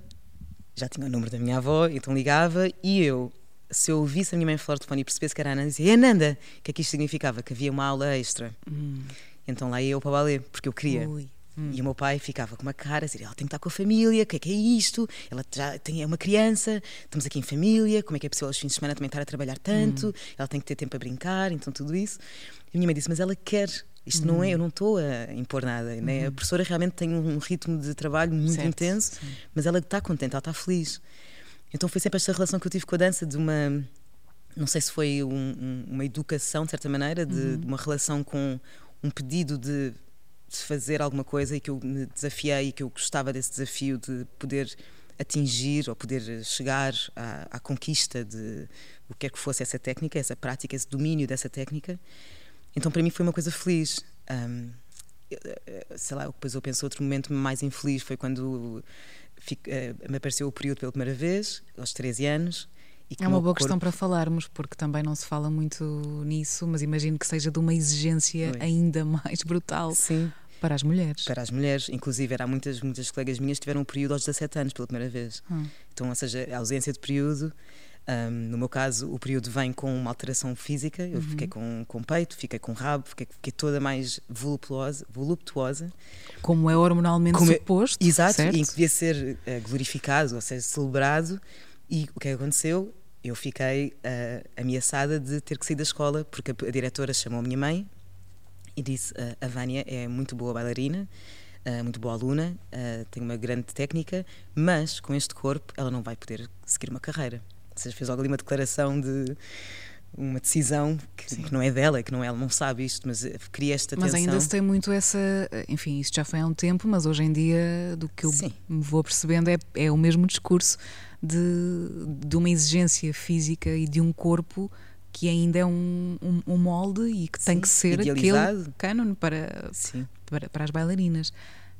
já tinha o número da minha avó, então ligava, e eu, se eu ouvisse a minha mãe falar de telefone e percebesse que era a Nanda, dizia: É Nanda! O que é que isto significava? Que havia uma aula extra. Hum. Então lá ia eu para o balé, porque eu queria. Ui. Hum. E o meu pai ficava com uma cara, assim, ela tem que estar com a família, o que é que é isto? Ela já tem, é uma criança, estamos aqui em família, como é que é possível aos fins de semana também estar a trabalhar tanto? Hum. Ela tem que ter tempo a brincar, então tudo isso. E a minha mãe disse, mas ela quer, isto hum. não é, eu não estou a impor nada, né? A uhum. professora realmente tem um ritmo de trabalho muito certo. intenso, Sim. mas ela está contente, ela está feliz. Então foi sempre esta relação que eu tive com a dança de uma não sei se foi um, um, uma educação de certa maneira de, uhum. de, uma relação com um pedido de de fazer alguma coisa e que eu me desafiei e que eu gostava desse desafio de poder atingir ou poder chegar à, à conquista de o que é que fosse essa técnica, essa prática, esse domínio dessa técnica. Então para mim foi uma coisa feliz. Um, sei lá, depois eu penso outro momento mais infeliz foi quando fico, uh, me apareceu o período pela primeira vez, aos 13 anos. é uma boa corpo... questão para falarmos, porque também não se fala muito nisso, mas imagino que seja de uma exigência Oi. ainda mais brutal. Sim. Para as mulheres. Para as mulheres. Inclusive, há muitas, muitas colegas minhas que tiveram um período aos 17 anos pela primeira vez. Hum. Então, ou seja, a ausência de período. Um, no meu caso, o período vem com uma alteração física. Eu uhum. fiquei com, com peito, fiquei com rabo, fiquei, fiquei toda mais voluptuosa, voluptuosa. Como é hormonalmente Como é- suposto. É, exato, certo? e que devia ser uh, glorificado, ou seja, celebrado. E o que é que aconteceu? Eu fiquei uh, ameaçada de ter que sair da escola porque a, a diretora chamou a minha mãe e disse: a Vânia é muito boa bailarina, muito boa aluna, tem uma grande técnica, mas com este corpo ela não vai poder seguir uma carreira. Ou seja, fez logo ali uma declaração de uma decisão que, que, não é dela, que não é, ela não sabe isto, mas queria esta Mas ainda se tem muito essa, enfim, isto já foi há um tempo, mas hoje em dia, do que eu Sim. me vou percebendo, é, é o mesmo discurso de, de uma exigência física e de um corpo que ainda é um, um, um molde e que Sim, tem que ser idealizado. aquele cânone para, para, para as bailarinas.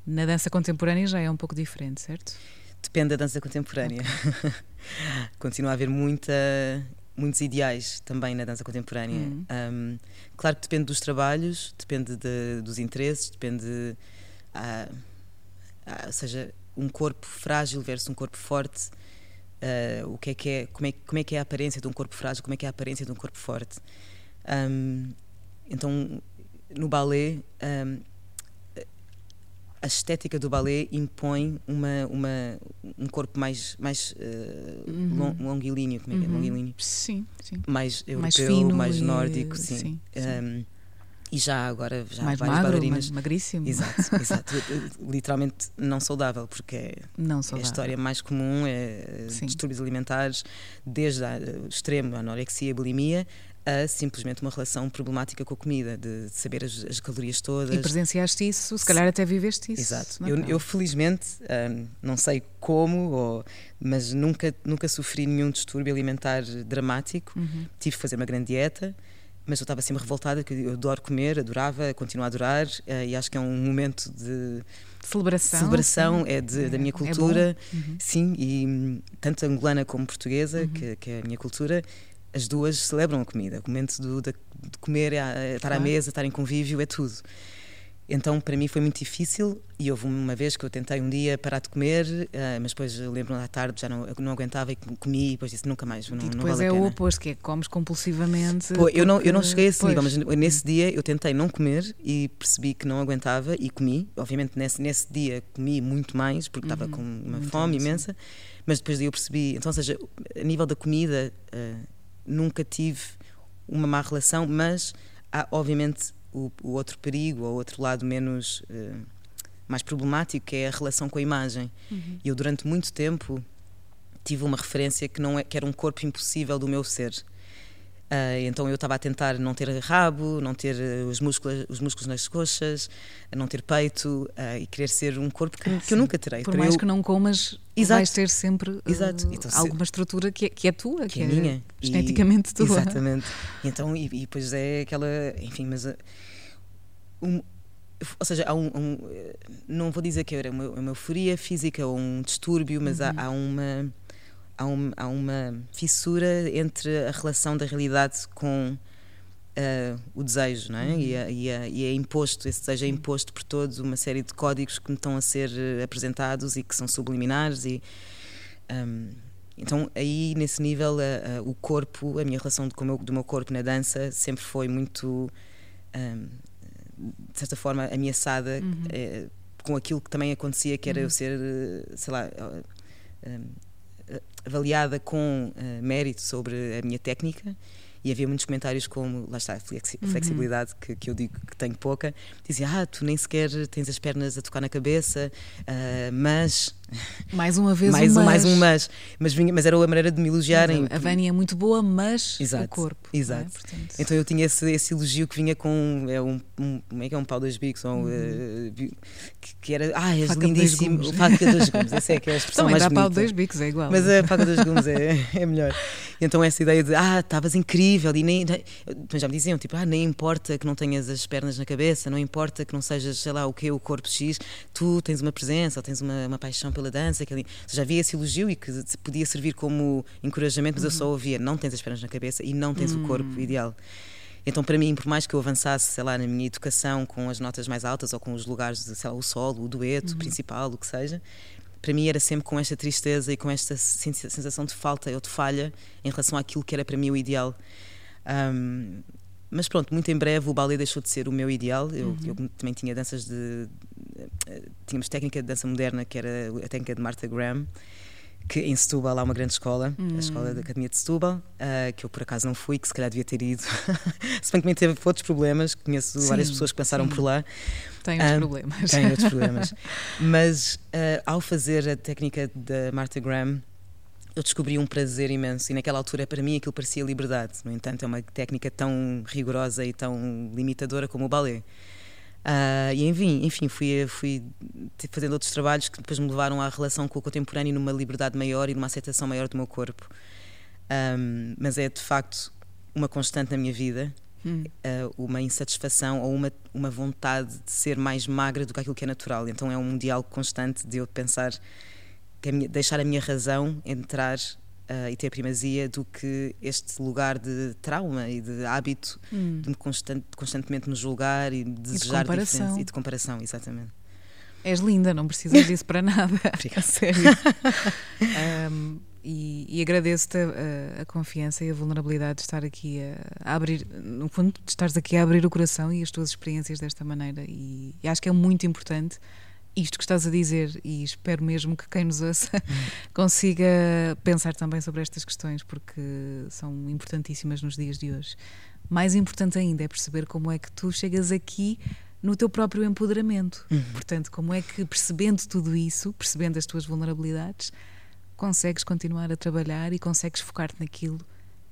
Na dança contemporânea já é um pouco diferente, certo? Depende da dança contemporânea. Okay. Continua a haver muita, muitos ideais também na dança contemporânea. Hum. Um, claro que depende dos trabalhos, depende de, dos interesses, depende. Ah, ah, ou seja, um corpo frágil versus um corpo forte uh, o que é que é como, é, como é que é a aparência de um corpo frágil, como é que é a aparência de um corpo forte. Um, então, no balé, um, a estética do balé impõe uma, uma, um corpo mais, mais uh, uhum. longilíneo, como é que é? Uhum. Longilíneo. Sim, sim. Mais europeu, mais, fino mais nórdico, sim. sim, sim. Um, e já agora já mais várias magro, bailarinas. Mais magríssimo. Exato, exato. Literalmente não saudável, porque é não saudável. a história mais comum é Sim. distúrbios alimentares, desde o extremo, a anorexia, a bulimia, a simplesmente uma relação problemática com a comida, de saber as, as calorias todas. E presenciaste isso, se calhar até viveste isso. Exato. Eu, eu, felizmente, um, não sei como, ou, mas nunca, nunca sofri nenhum distúrbio alimentar dramático. Uhum. Tive que fazer uma grande dieta mas eu estava sempre revoltada, que eu adoro comer, adorava, continuo a adorar, uh, e acho que é um momento de celebração, celebração é de, é, da minha cultura, é uhum. sim, e hum, tanto angolana como portuguesa, uhum. que, que, é a minha cultura, as duas celebram a comida. O momento do, de, de comer, é, estar claro. à mesa, estar em convívio, é tudo. Então, para mim foi muito difícil e houve uma vez que eu tentei um dia parar de comer, uh, mas depois lembro-me à tarde, já não, não aguentava e comi e depois disse nunca mais, não, e depois não vale é o oposto, que é que comes compulsivamente. Pô, eu, não, eu não cheguei a esse nível, mas nesse dia eu tentei não comer e percebi que não aguentava e comi. Obviamente nesse, nesse dia comi muito mais, porque estava uhum, com uma fome imensa, mas depois daí eu percebi, então ou seja, a nível da comida uh, nunca tive uma má relação, mas há obviamente o, o outro perigo, ou outro lado menos uh, mais problemático, que é a relação com a imagem. Uhum. Eu durante muito tempo tive uma referência que não é, que era um corpo impossível do meu ser. Uh, então eu estava a tentar não ter rabo, não ter uh, os, músculos, os músculos nas coxas, não ter peito uh, e querer ser um corpo que, que eu nunca terei. Por mais eu... que não comas, Exato. vais ter sempre Exato. Então, alguma estrutura que é, que é tua, que, que é, minha, geneticamente e, tua. Exatamente. E então, e, e depois é aquela. Enfim, mas. Um, ou seja, há um, um, não vou dizer que era uma, uma euforia física ou um distúrbio, mas uhum. há, há uma há, um, há uma fissura entre a relação da realidade com uh, o desejo, não é? Uhum. E, é, e, é, e, é, imposto, esse desejo é imposto por todos uma série de códigos que me estão a ser eh, apresentados e que são subliminares e um, então aí nesse nível uh, o corpo, a minha relação com o meu, do meu corpo na dança sempre foi muito um, de certa forma ameaçada uhum. com aquilo que também acontecia que era uhum. eu ser, sei lá avaliada com uh, mérito sobre a minha técnica e havia muitos comentários como, lá está, a uhum. flexibilidade uhum. que, que, eu digo que tenho pouca, dizia, ah, tu nem sequer tens as pernas a tocar na cabeça, uh, mas mais uma vez mais um mas. Mais um mas. Mas, vinha, mas era a maneira de me elogiarem. A Vânia é muito boa, mas exato, o corpo. É? Exato. É? Portanto... Então eu tinha esse, esse elogio que vinha com é um, um, como é que é um pau dos bicos, ou, uhum. uh, que, que, era, ah, és faca lindíssimo. Faca dos gumes, essa é que é a expressão Também mais dá bonita. pau dois bicos, é igual. Mas a faca dos gumes é, é melhor. Então essa ideia de, ah, estavas incrível, e nem, nem, já me diziam, tipo, ah, nem importa que não tenhas as pernas na cabeça, não importa que não sejas, sei lá, o que, o corpo X, tu tens uma presença, ou tens uma, uma paixão pela dança, aquele, já havia esse elogio e que podia servir como encorajamento, mas uhum. eu só uhum. ouvia: não tens as pernas na cabeça e não tens uhum. o corpo hum. ideal. Então, para mim, por mais que eu avançasse, sei lá, na minha educação com as notas mais altas ou com os lugares de, sei lá, o solo, o dueto, uhum. principal, o que seja, para mim era sempre com esta tristeza e com esta sensação de falta ou de falha em relação àquilo que era para mim o ideal. Um, mas pronto, muito em breve o ballet deixou de ser o meu ideal. Eu, uhum. eu também tinha danças de. Tínhamos técnica de dança moderna, que era a técnica de Martha Graham, que em Setúbal há uma grande escola, uhum. a Escola da Academia de Setúbal, uh, que eu por acaso não fui, que se calhar devia ter ido. se bem que também teve outros problemas, conheço sim, várias pessoas que passaram sim. por lá. Tem outros uh, problemas. Tem outros problemas. Mas uh, ao fazer a técnica da Martha Graham, eu descobri um prazer imenso e naquela altura para mim aquilo parecia liberdade. No entanto, é uma técnica tão rigorosa e tão limitadora como o balé. Uh, e enfim, enfim fui, fui fazendo outros trabalhos que depois me levaram à relação com o contemporâneo numa liberdade maior e numa aceitação maior do meu corpo. Um, mas é de facto uma constante na minha vida, hum. uh, uma insatisfação ou uma, uma vontade de ser mais magra do que aquilo que é natural. Então é um diálogo constante de eu pensar deixar a minha razão entrar uh, e ter primazia do que este lugar de trauma e de hábito hum. de me constant, constantemente me julgar e desejar e de e de comparação, exatamente. És linda, não precisas disso para nada. a sério. um, e, e agradeço-te a, a, confiança e a vulnerabilidade de estar aqui a, a, abrir, no fundo, de estares aqui a abrir o coração e as tuas experiências desta maneira. E, e acho que é muito importante isto que estás a dizer e espero mesmo que quem nos ouça consiga pensar também sobre estas questões porque são importantíssimas nos dias de hoje. Mais importante ainda é perceber como é que tu chegas aqui no teu próprio empoderamento. Uhum. Portanto, como é que percebendo tudo isso, percebendo as tuas vulnerabilidades, consegues continuar a trabalhar e consegues focar-te naquilo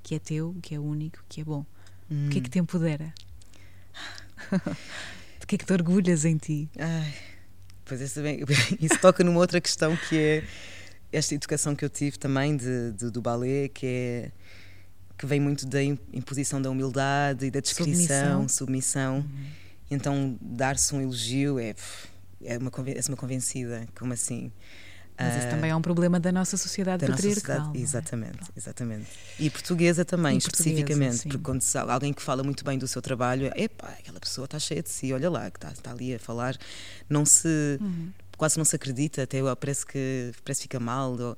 que é teu, que é único, que é bom. Uhum. O que é que te empodera? De que é que te orgulhas em ti? Ai Pois isso, isso toca numa outra questão que é esta educação que eu tive também de, de do balé, que é que vem muito da imposição da humildade e da descrição, submissão. submissão. Uhum. Então, dar-se um elogio é, é uma, é uma convencida, como assim? Mas isso também é um problema da nossa sociedade da patriarcal. Nossa sociedade, é? exatamente, é? exatamente. E portuguesa também, e especificamente, portuguesa, porque quando alguém que fala muito bem do seu trabalho, epá, aquela pessoa está cheia de si, olha lá, que está, está ali a falar, não se. Uhum. quase não se acredita, até parece que parece que fica mal. Ou,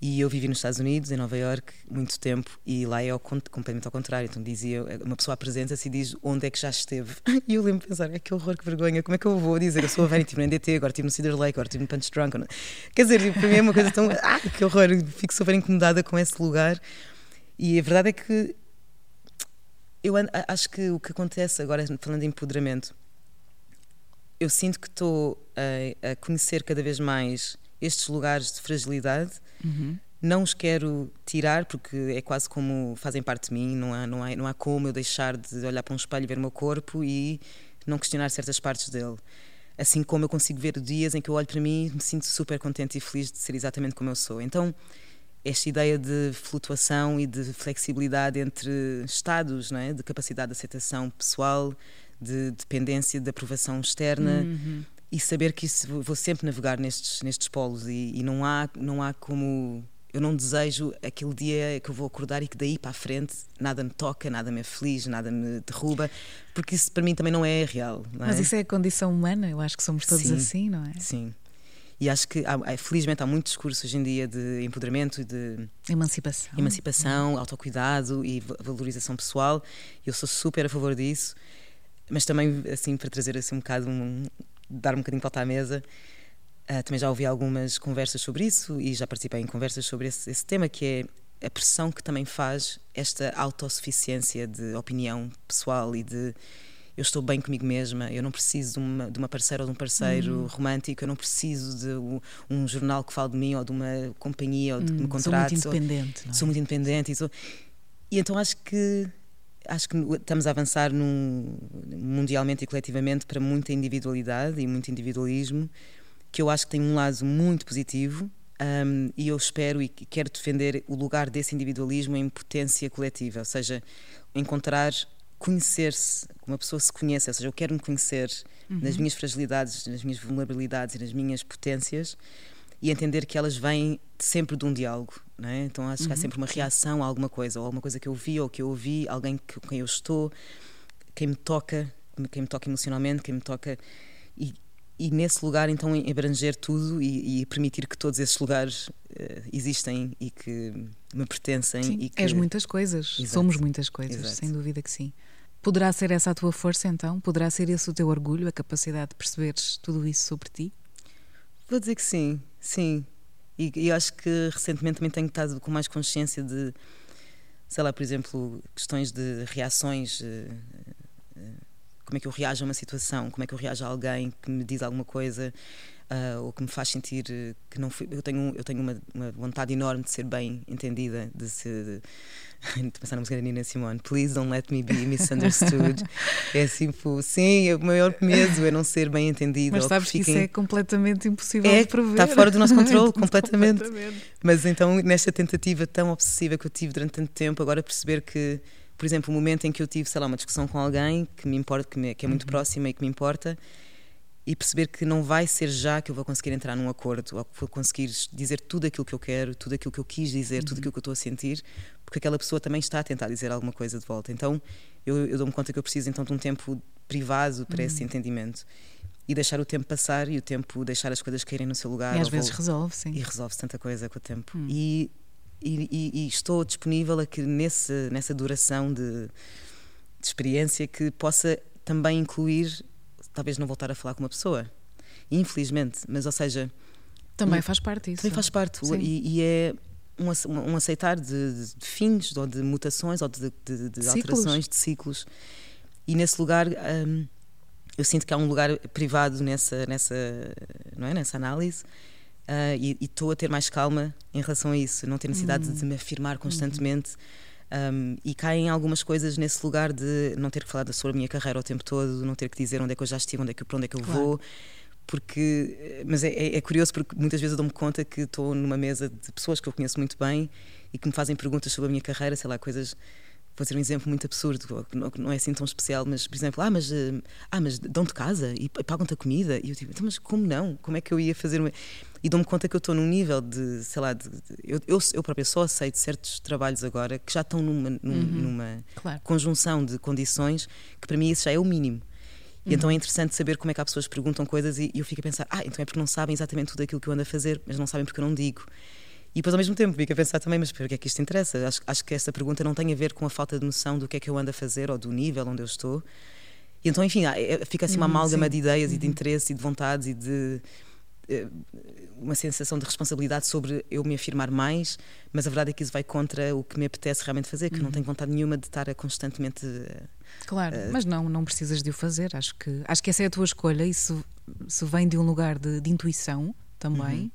e eu vivi nos Estados Unidos, em Nova York, muito tempo, e lá é completamente ao contrário. Então dizia, uma pessoa apresenta-se e diz onde é que já esteve. E eu lembro de pensar, é que horror, que vergonha, como é que eu vou dizer? Eu sou a Vani, estive no NDT, agora estive no Cedar Lake, agora estive no Punch Drunk. Quer dizer, tipo, para mim é uma coisa tão. Ah, que horror, fico super incomodada com esse lugar. E a verdade é que eu acho que o que acontece agora, falando de empoderamento, eu sinto que estou a, a conhecer cada vez mais estes lugares de fragilidade Uhum. Não os quero tirar porque é quase como fazem parte de mim, não há, não, há, não há como eu deixar de olhar para um espelho, ver o meu corpo e não questionar certas partes dele. Assim como eu consigo ver dias em que eu olho para mim e me sinto super contente e feliz de ser exatamente como eu sou. Então, esta ideia de flutuação e de flexibilidade entre estados, não é? de capacidade de aceitação pessoal, de dependência de aprovação externa. Uhum e saber que isso, vou sempre navegar nestes, nestes polos e, e, não, há, não há como. Eu não desejo aquele dia que eu vou acordar e que daí para a frente nada me toca, nada me aflige, nada me derruba, porque isso para mim também não é real. Não é? Mas isso é a condição humana, eu acho que somos todos sim, assim, não é? Sim. E acho que, há, felizmente, há muito discurso hoje em dia de empoderamento e de emancipação, emancipação autocuidado e valorização pessoal. Eu sou super a favor disso, mas também, assim, para trazer assim, um bocado um, dar um bocadinho de volta à mesa. Uh, também já ouvi algumas conversas sobre isso e já participei em conversas sobre esse, esse tema, que é a pressão que também faz esta autossuficiência de opinião pessoal e de eu estou bem comigo mesma, eu não preciso de uma, de uma parceira ou de um parceiro uhum. romântico, eu não preciso de um, um, jornal que fale de mim ou de uma companhia ou de hum, me contrate. Sou muito independente. Sou, é? sou muito independente. E, sou, e então acho que acho que estamos a avançar num, mundialmente e coletivamente para muita individualidade e muito individualismo, que eu acho que tem um lado muito positivo. Um, e eu espero e quero defender o lugar desse individualismo em potência coletiva, ou seja, encontrar, conhecer-se, uma pessoa se conhece, ou seja, eu quero me conhecer uhum. nas minhas fragilidades, nas minhas vulnerabilidades e nas minhas potências e entender que elas vêm sempre de um diálogo, é? Então acho que há uhum. sempre uma reação a alguma coisa, ou alguma coisa que eu vi ou que eu ouvi, alguém com quem eu estou, quem me toca, quem me toca emocionalmente, quem me toca. E, e nesse lugar, então, abranger tudo e, e permitir que todos esses lugares uh, existem e que me pertencem. Sim, e que... És muitas coisas, Exato. somos muitas coisas, Exato. sem dúvida que sim. Poderá ser essa a tua força, então? Poderá ser esse o teu orgulho, a capacidade de perceberes tudo isso sobre ti? Vou dizer que sim, sim. E, acho que recentemente também tenho estado com mais consciência de, sei lá, por exemplo, questões de reações. Uh, uh, como é que eu reajo a uma situação, como é que eu reajo a alguém que me diz alguma coisa uh, ou que me faz sentir que não fui. Eu tenho, eu tenho uma, uma vontade enorme de ser bem entendida, de ser. De pensar na música da Nina Simone, Please don't let me be misunderstood. é assim, sim, o maior medo é não ser bem entendido. Mas sabes que, fiquem... isso é completamente impossível é, de prever. Está fora do nosso controle, completamente. completamente. Mas então, nesta tentativa tão obsessiva que eu tive durante tanto tempo, agora perceber que por exemplo, o momento em que eu tive, sei lá, uma discussão com alguém que me importa, que, me, que é muito uhum. próxima e que me importa, e perceber que não vai ser já que eu vou conseguir entrar num acordo ou que vou conseguir dizer tudo aquilo que eu quero, tudo aquilo que eu quis dizer, uhum. tudo aquilo que eu estou a sentir, porque aquela pessoa também está a tentar dizer alguma coisa de volta. Então eu, eu dou-me conta que eu preciso então de um tempo privado para uhum. esse entendimento e deixar o tempo passar e o tempo deixar as coisas caírem no seu lugar. E às vezes vou... resolve, sim. E resolve-se tanta coisa com o tempo. Uhum. E, e, e, e, estou disponível a que nesse, nessa duração de, de experiência que possa também incluir talvez não voltar a falar com uma pessoa. Infelizmente, mas ou seja. Também faz parte isso. Também faz parte. E, e, é um, um aceitar de, de, fins, ou de mutações, ou de, de, de alterações, de ciclos. E nesse lugar. Um, eu sinto que há um lugar privado nessa, nessa, não é? nessa análise uh, e estou a ter mais calma em relação a isso, não ter necessidade de me afirmar constantemente. Um, e caem algumas coisas nesse lugar de não ter que falar sobre a minha carreira o tempo todo, não ter que dizer onde é que eu já estive, onde é que, para onde é que eu claro. vou, porque mas é, é, é, curioso porque muitas vezes eu dou-me conta que estou numa mesa de pessoas que eu conheço muito bem e que me fazem perguntas sobre a minha carreira, sei lá, coisas vou dizer um exemplo muito absurdo, que não, é assim tão especial, mas, por exemplo, ah, mas, uh, ah, mas dão-te casa e pagam-te a comida. E eu digo, então, mas como não? Como é que eu ia fazer? Uma... E dou-me conta que eu estou num nível de, sei lá, de, de, eu, eu, eu própria só aceito certos trabalhos agora que já estão numa, num, uhum. numa claro. conjunção de condições que para mim isso já é o mínimo. E então é uhum. interessante saber como é que há pessoas que perguntam coisas e eu fico a pensar, ah, então é porque não sabem exatamente tudo aquilo que eu ando a fazer, mas não sabem porque eu não digo. E depois, ao mesmo tempo, fico a pensar também, mas para que é que isto interessa? Acho, acho que esta pergunta não tem a ver com a falta de noção do que é que eu ando a fazer ou do nível onde eu estou. E então, enfim, é, fica assim uma uhum, amálgama de ideias uhum. e de uhum. interesses e de vontades e de eh, uma sensação de responsabilidade sobre eu me afirmar mais, mas a verdade é que isso vai contra o que me apetece realmente fazer, que uhum. não tenho vontade nenhuma de estar a constantemente. Claro, uh, mas não, não precisas de o fazer. Acho que, acho que essa é a tua escolha. Isso se vem de um lugar de, de intuição também, uhum.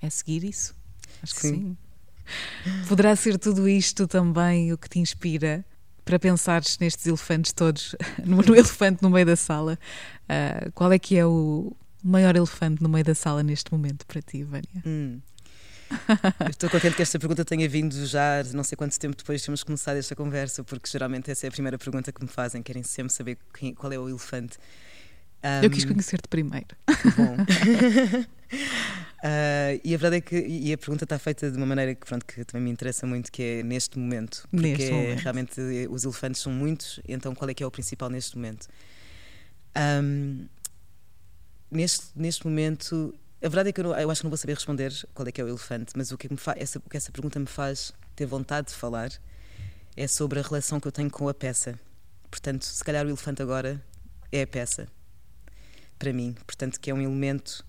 é seguir isso. Acho que sim. sim. Poderá ser tudo isto também o que te inspira para pensares nestes elefantes todos, no, no elefante no meio da sala. Uh, qual é que é o maior elefante no meio da sala neste momento para ti, Vânia? Hum. Estou contente que esta pergunta tenha vindo já não sei quanto tempo depois de termos começado esta conversa, porque geralmente essa é a primeira pergunta que me fazem, querem sempre saber quem, qual é o elefante. Um, Eu quis conhecer-te primeiro. Bom. Uh, e a verdade é que e a pergunta está feita de uma maneira que, pronto, que também me interessa muito, que é neste momento. Porque neste momento. realmente os elefantes são muitos, então qual é que é o principal neste momento? Um, neste, neste momento, a verdade é que eu, não, eu, acho que não vou saber responder qual é que é o elefante, mas o que, me fa, essa, o que essa pergunta me faz ter vontade de falar é sobre a relação que eu tenho com a peça. Portanto, se calhar o elefante agora é a peça, para mim. Portanto, que é um elemento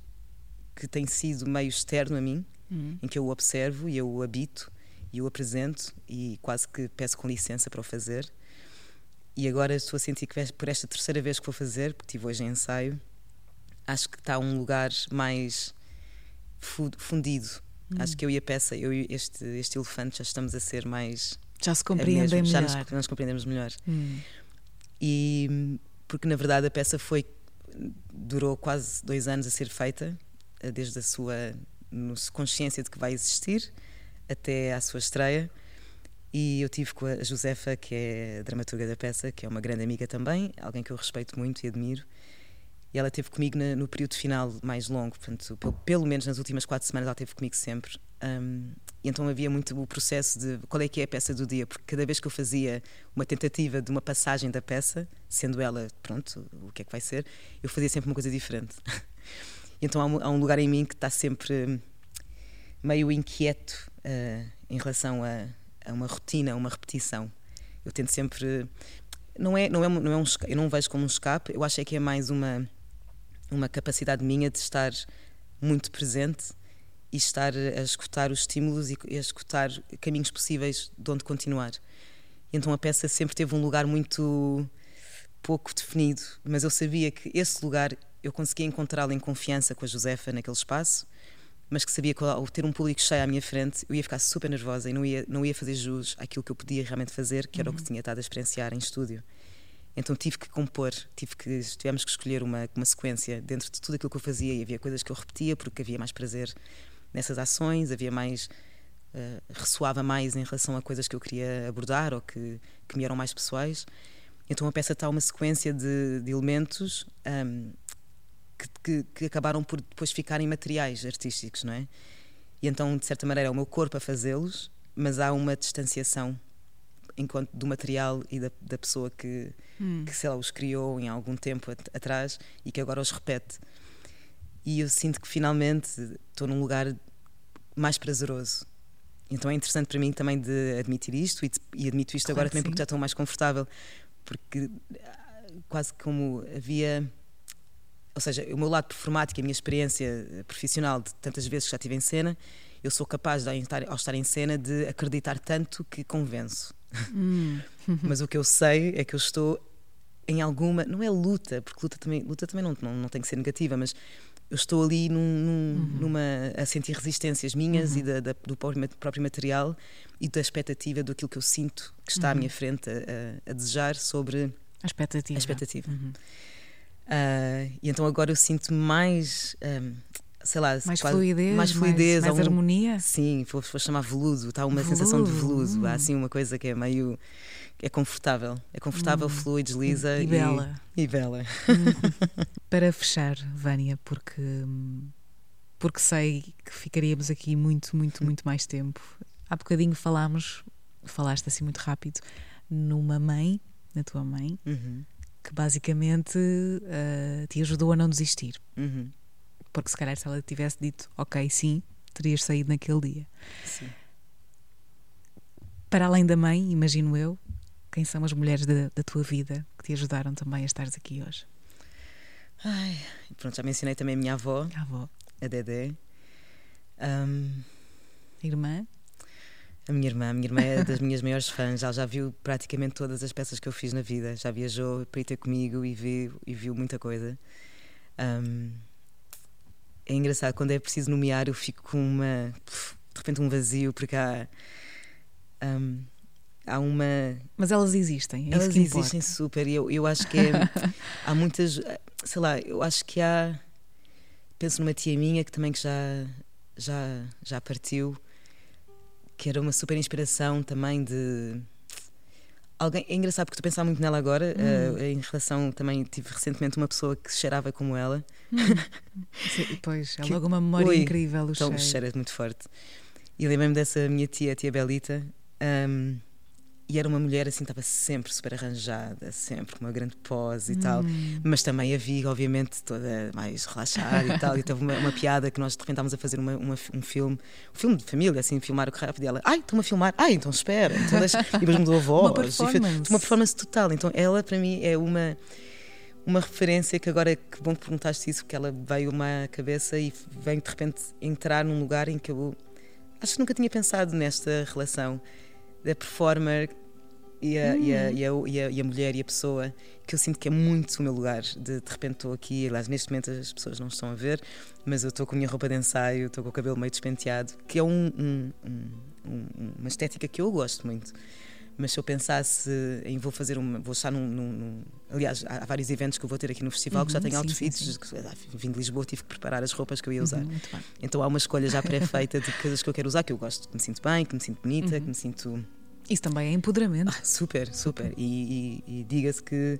que tem sido meio externo a mim, uhum. em que eu o observo e eu o habito e o apresento e quase que peço com licença para o fazer. E agora estou a sentir que por esta terceira vez que vou fazer, porque tive hoje em ensaio, acho que está um lugar mais fundido. Uhum. Acho que eu e a peça, eu e este, este elefante já estamos a ser mais. Já se compreendem melhor. Já nos, compreendemos melhor. Uhum. E porque na verdade a peça foi durou quase dois anos a ser feita desde a sua consciência de que vai existir até à sua estreia. E eu tive com a Josefa, que é dramaturga da peça, que é uma grande amiga também, alguém que eu respeito muito e admiro. E ela esteve comigo na, no período final mais longo, portanto, pelo, pelo, menos nas últimas quatro semanas ela esteve comigo sempre. Um, e então havia muito o processo de qual é que é a peça do dia, porque cada vez que eu fazia uma tentativa de uma passagem da peça, sendo ela, pronto, o que é que vai ser, eu fazia sempre uma coisa diferente. então há há um, lugar em mim que está sempre hum, meio inquieto uh, em relação a, a, uma rotina, a uma repetição. Eu tento sempre. Não é, não é, não é um, eu não vejo como um escape, eu acho é que é mais uma, uma capacidade minha de estar muito presente e estar a escutar os estímulos e a escutar caminhos possíveis de onde continuar. Então a peça sempre teve um lugar muito pouco definido, mas eu sabia que esse lugar eu conseguia encontrá-lo em confiança com a Josefa naquele espaço, mas que sabia que ao ter um público cheio à minha frente, eu ia ficar super nervosa e não ia, não ia fazer jus àquilo que eu podia realmente fazer, que era uhum. o que uhum. tinha estado a experienciar em estúdio. Então tive que compor, tive que, tivemos que escolher uma, uma sequência dentro de tudo aquilo que eu fazia e havia coisas que eu repetia porque havia mais prazer nessas ações, havia mais. Uh, ressoava mais em relação a coisas que eu queria abordar ou que, que me eram mais pessoais. Então a peça está uma sequência de, de elementos um, que, que, que, acabaram por depois ficarem materiais artísticos, não é? E então, de certa maneira, é o meu corpo a fazê-los, mas há uma distanciação enquanto do material e da, da pessoa que, hum. que, sei lá, os criou em algum tempo at atrás e que agora os repete. E eu sinto que finalmente estou num lugar mais prazeroso. Então é interessante para mim também de admitir isto e, de, e admito isto claro agora também sim. porque já estou mais confortável. Porque ah, quase como havia ou seja, o meu lado performático, a minha experiência profissional de tantas vezes que já estive em cena, eu sou capaz, de, ao estar em cena, de acreditar tanto que convenço. Hum. Mas o que eu sei é que eu estou em alguma, não é luta, porque luta também, luta também não, não, não tem que ser negativa, mas eu estou ali num, num, uhum. numa, a sentir resistências minhas uhum. e da, da, do próprio material e da expectativa do aquilo que eu sinto que está uhum. à minha frente a, a, a desejar sobre a expectativa. A expectativa. Uh, e então agora eu sinto mais. Um, sei lá, mais quase, fluidez, mais, fluidez, mais, mais um, harmonia. Sim, vou, vou chamar veludo, está uma veludo. sensação de veludo, hum. há assim uma coisa que é meio é confortável, é confortável, hum. flui, desliza e, e bela. E, bela. Hum. Para fechar, Vânia, porque porque sei que ficaríamos aqui muito, muito, muito mais tempo. Há bocadinho falámos, falaste assim muito rápido, numa mãe, na tua mãe, uhum. Que basicamente uh, te ajudou a não desistir. Uhum. Porque se calhar se ela tivesse dito, ok, sim, terias saído naquele dia. Sim. Para além da mãe, imagino eu, quem são as mulheres da, da tua vida que te ajudaram também a estares aqui hoje? Ai, pronto, já mencionei também a minha avó. A avó. A Dedé. Um, irmã? A minha irmã. A minha irmã é das minhas maiores fãs. Ela já viu praticamente todas as peças que eu fiz na vida. Já viajou para ir ter comigo e viu, e viu muita coisa. Um, é engraçado, quando é preciso nomear, eu fico com uma. de repente, um vazio, porque há. Um, há uma. Mas elas existem, é Elas existem super e eu, eu acho que é, há muitas. Sei lá, eu acho que há. Penso numa tia minha que também que já, já, já partiu, que era uma super inspiração também de. Alguém, é engraçado porque estou a pensar muito nela agora, hum. uh, em relação também tive recentemente uma pessoa que cheirava como ela. Hum. Sim, pois, é logo uma memória incrível o então, cheiro. cheiro muito forte. E lembrei-me dessa minha tia, a tia Belita, um, e era uma mulher assim, estava sempre super arranjada, sempre com uma grande pose e hum. tal. Mas também havia, obviamente, toda mais relaxada e tal. E teve uma, uma, piada que nós de repente estávamos a fazer uma, uma, um filme, um filme de família, assim, filmar o rápido dela. Ai, estão a filmar. Ai, então espera. Então deixa... E depois mudou a voz. uma performance. uma performance total. Então ela, para mim, é uma uma referência que agora que bom que perguntaste isso, que ela veio uma cabeça e vem de repente entrar num lugar em que eu acho que nunca tinha pensado nesta relação da performer e a, hum. e, a, e, a, e, a, e a mulher e a pessoa que eu sinto que é muito o meu lugar. De, de repente estou aqui, aliás, neste momento as pessoas não estão a ver, mas eu estou com a minha roupa de ensaio, estou com o cabelo meio despenteado, que é um, um, um, uma estética que eu gosto muito. Mas se eu pensasse em vou fazer uma, vou estar num, num, num, aliás, há vários eventos que eu vou ter aqui no festival uhum, que já uhum, tenho outfits, sim, sim. Ah, vim de Lisboa, tive que preparar as roupas que eu ia usar. Uhum, então há uma escolha já pré-feita de coisas que eu quero usar, que eu gosto, que me sinto bem, que me sinto bonita, uhum. que me sinto isso também é empoderamento. Ah, super, super. E, e, e diga-se que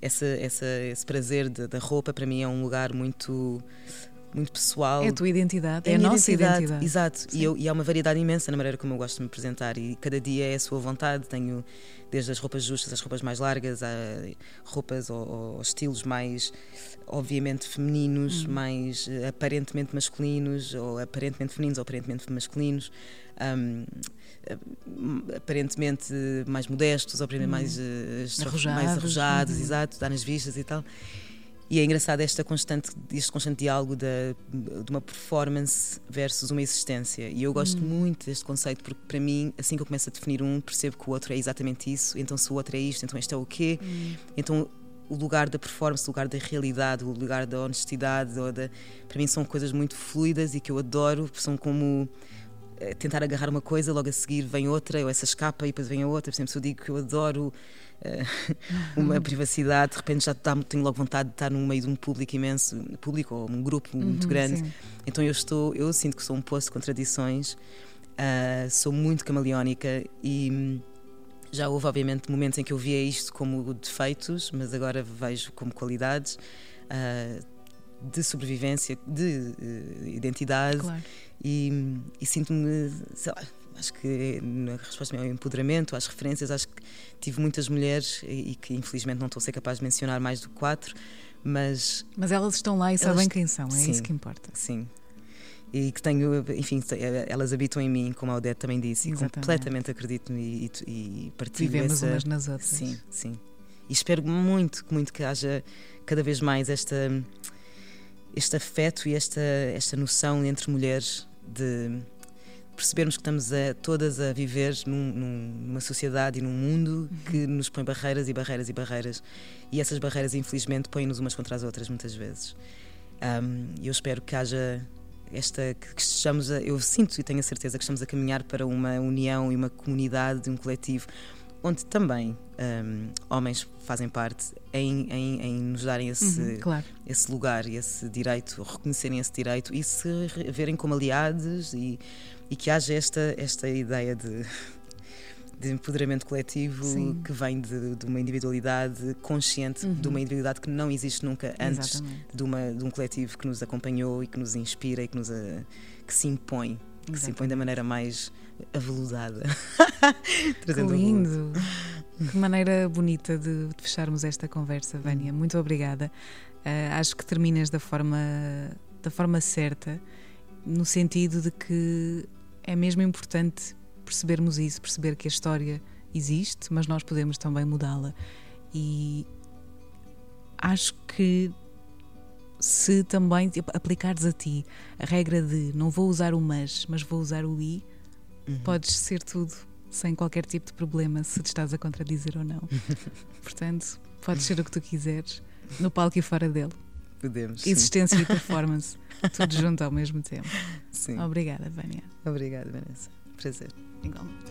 essa, essa, esse prazer de, da roupa para mim é um lugar muito muito pessoal. É a tua identidade, é, é a, nossa identidade. identidade. Exato, e, eu, e, há uma variedade imensa na maneira como eu gosto de me apresentar e cada dia é a sua vontade. Tenho desde as roupas justas, as roupas mais largas, a roupas ou, ou estilos mais, obviamente, femininos, hum. mais uh, aparentemente masculinos, ou aparentemente femininos ou aparentemente masculinos. Um, aparentemente mais modestos, ou hum. mais, uh, arrojados, mais arrojados, uhum. exato, dar nas vistas e tal. E é engraçado esta constante, este constante diálogo de, de uma performance versus uma existência. E eu gosto hum. muito deste conceito, porque para mim, assim que eu começo a definir um, percebo que o outro é exatamente isso. Então, se o outro é isto, então este é o quê? Hum. Então, o lugar da performance, o lugar da realidade, o lugar da honestidade, da, para mim são coisas muito fluidas e que eu adoro, são como tentar agarrar uma coisa, logo a seguir vem outra, ou essa escapa e depois vem a outra. Por exemplo, se eu digo que eu adoro uh, uma privacidade, de repente já tá, tenho logo vontade de estar no meio de um público imenso, público ou um grupo uhum, muito grande. Sim. Então eu estou, eu sinto que sou um poço de contradições, uh, sou muito camaleónica e hum, já houve, obviamente, momentos em que eu via isto como defeitos, mas agora vejo como qualidades uh, de sobrevivência, de uh, identidade. Claro. E, e sinto-me, sei lá, acho que na resposta ao empoderamento, às referências, acho que tive muitas mulheres e, e que infelizmente não estou a ser capaz de mencionar mais do que quatro, mas. Mas elas estão lá e elas, sabem quem são, é sim, isso que importa. Sim. E que tenho, enfim, elas habitam em mim, como a Odete também disse, Exatamente. e completamente acredito e, e, e partilho Vivemos essa... umas nas outras. Sim, sim. E espero muito, muito que haja cada vez mais esta, este afeto e esta, esta noção entre mulheres de percebermos que estamos a, todas a viver num, numa sociedade e num mundo que nos põe barreiras e barreiras e barreiras. E essas barreiras, infelizmente, põem-nos umas contra as outras muitas vezes. E eu espero que haja esta que estejamos a, eu sinto e tenho a certeza que estamos a caminhar para uma união e uma comunidade, um coletivo onde também um, homens fazem parte em, em, em nos darem esse, Uhum, claro. esse lugar, esse direito, reconhecerem esse direito e se re- verem como aliados e, e que haja esta, esta ideia de, de empoderamento coletivo Sim. que vem de, de uma individualidade consciente, de uma individualidade que não existe nunca antes Exatamente. de, uma, de um coletivo que nos acompanhou e que nos inspira e que, nos, a- que se impõe, que se impõe da maneira mais aveludada. Que Trazendo lindo! Que maneira bonita de, de fecharmos esta conversa, Vânia. Muito obrigada. Ah, acho que terminas da forma, da forma certa, no sentido de que é mesmo importante percebermos isso, perceber que a história existe, mas nós podemos também mudá-la. E acho que se também aplicares a ti a regra de não vou usar o mas, mas vou usar o i, podes ser tudo sem qualquer tipo de problema se te estás a contradizer ou não. Portanto, podes ser o que tu quiseres, no palco e fora dele. Podemos. sim. Existência e performance, tudo junto ao mesmo tempo. Sim. Obrigada, Vânia. Obrigada, Vanessa. Prazer. Igualmente.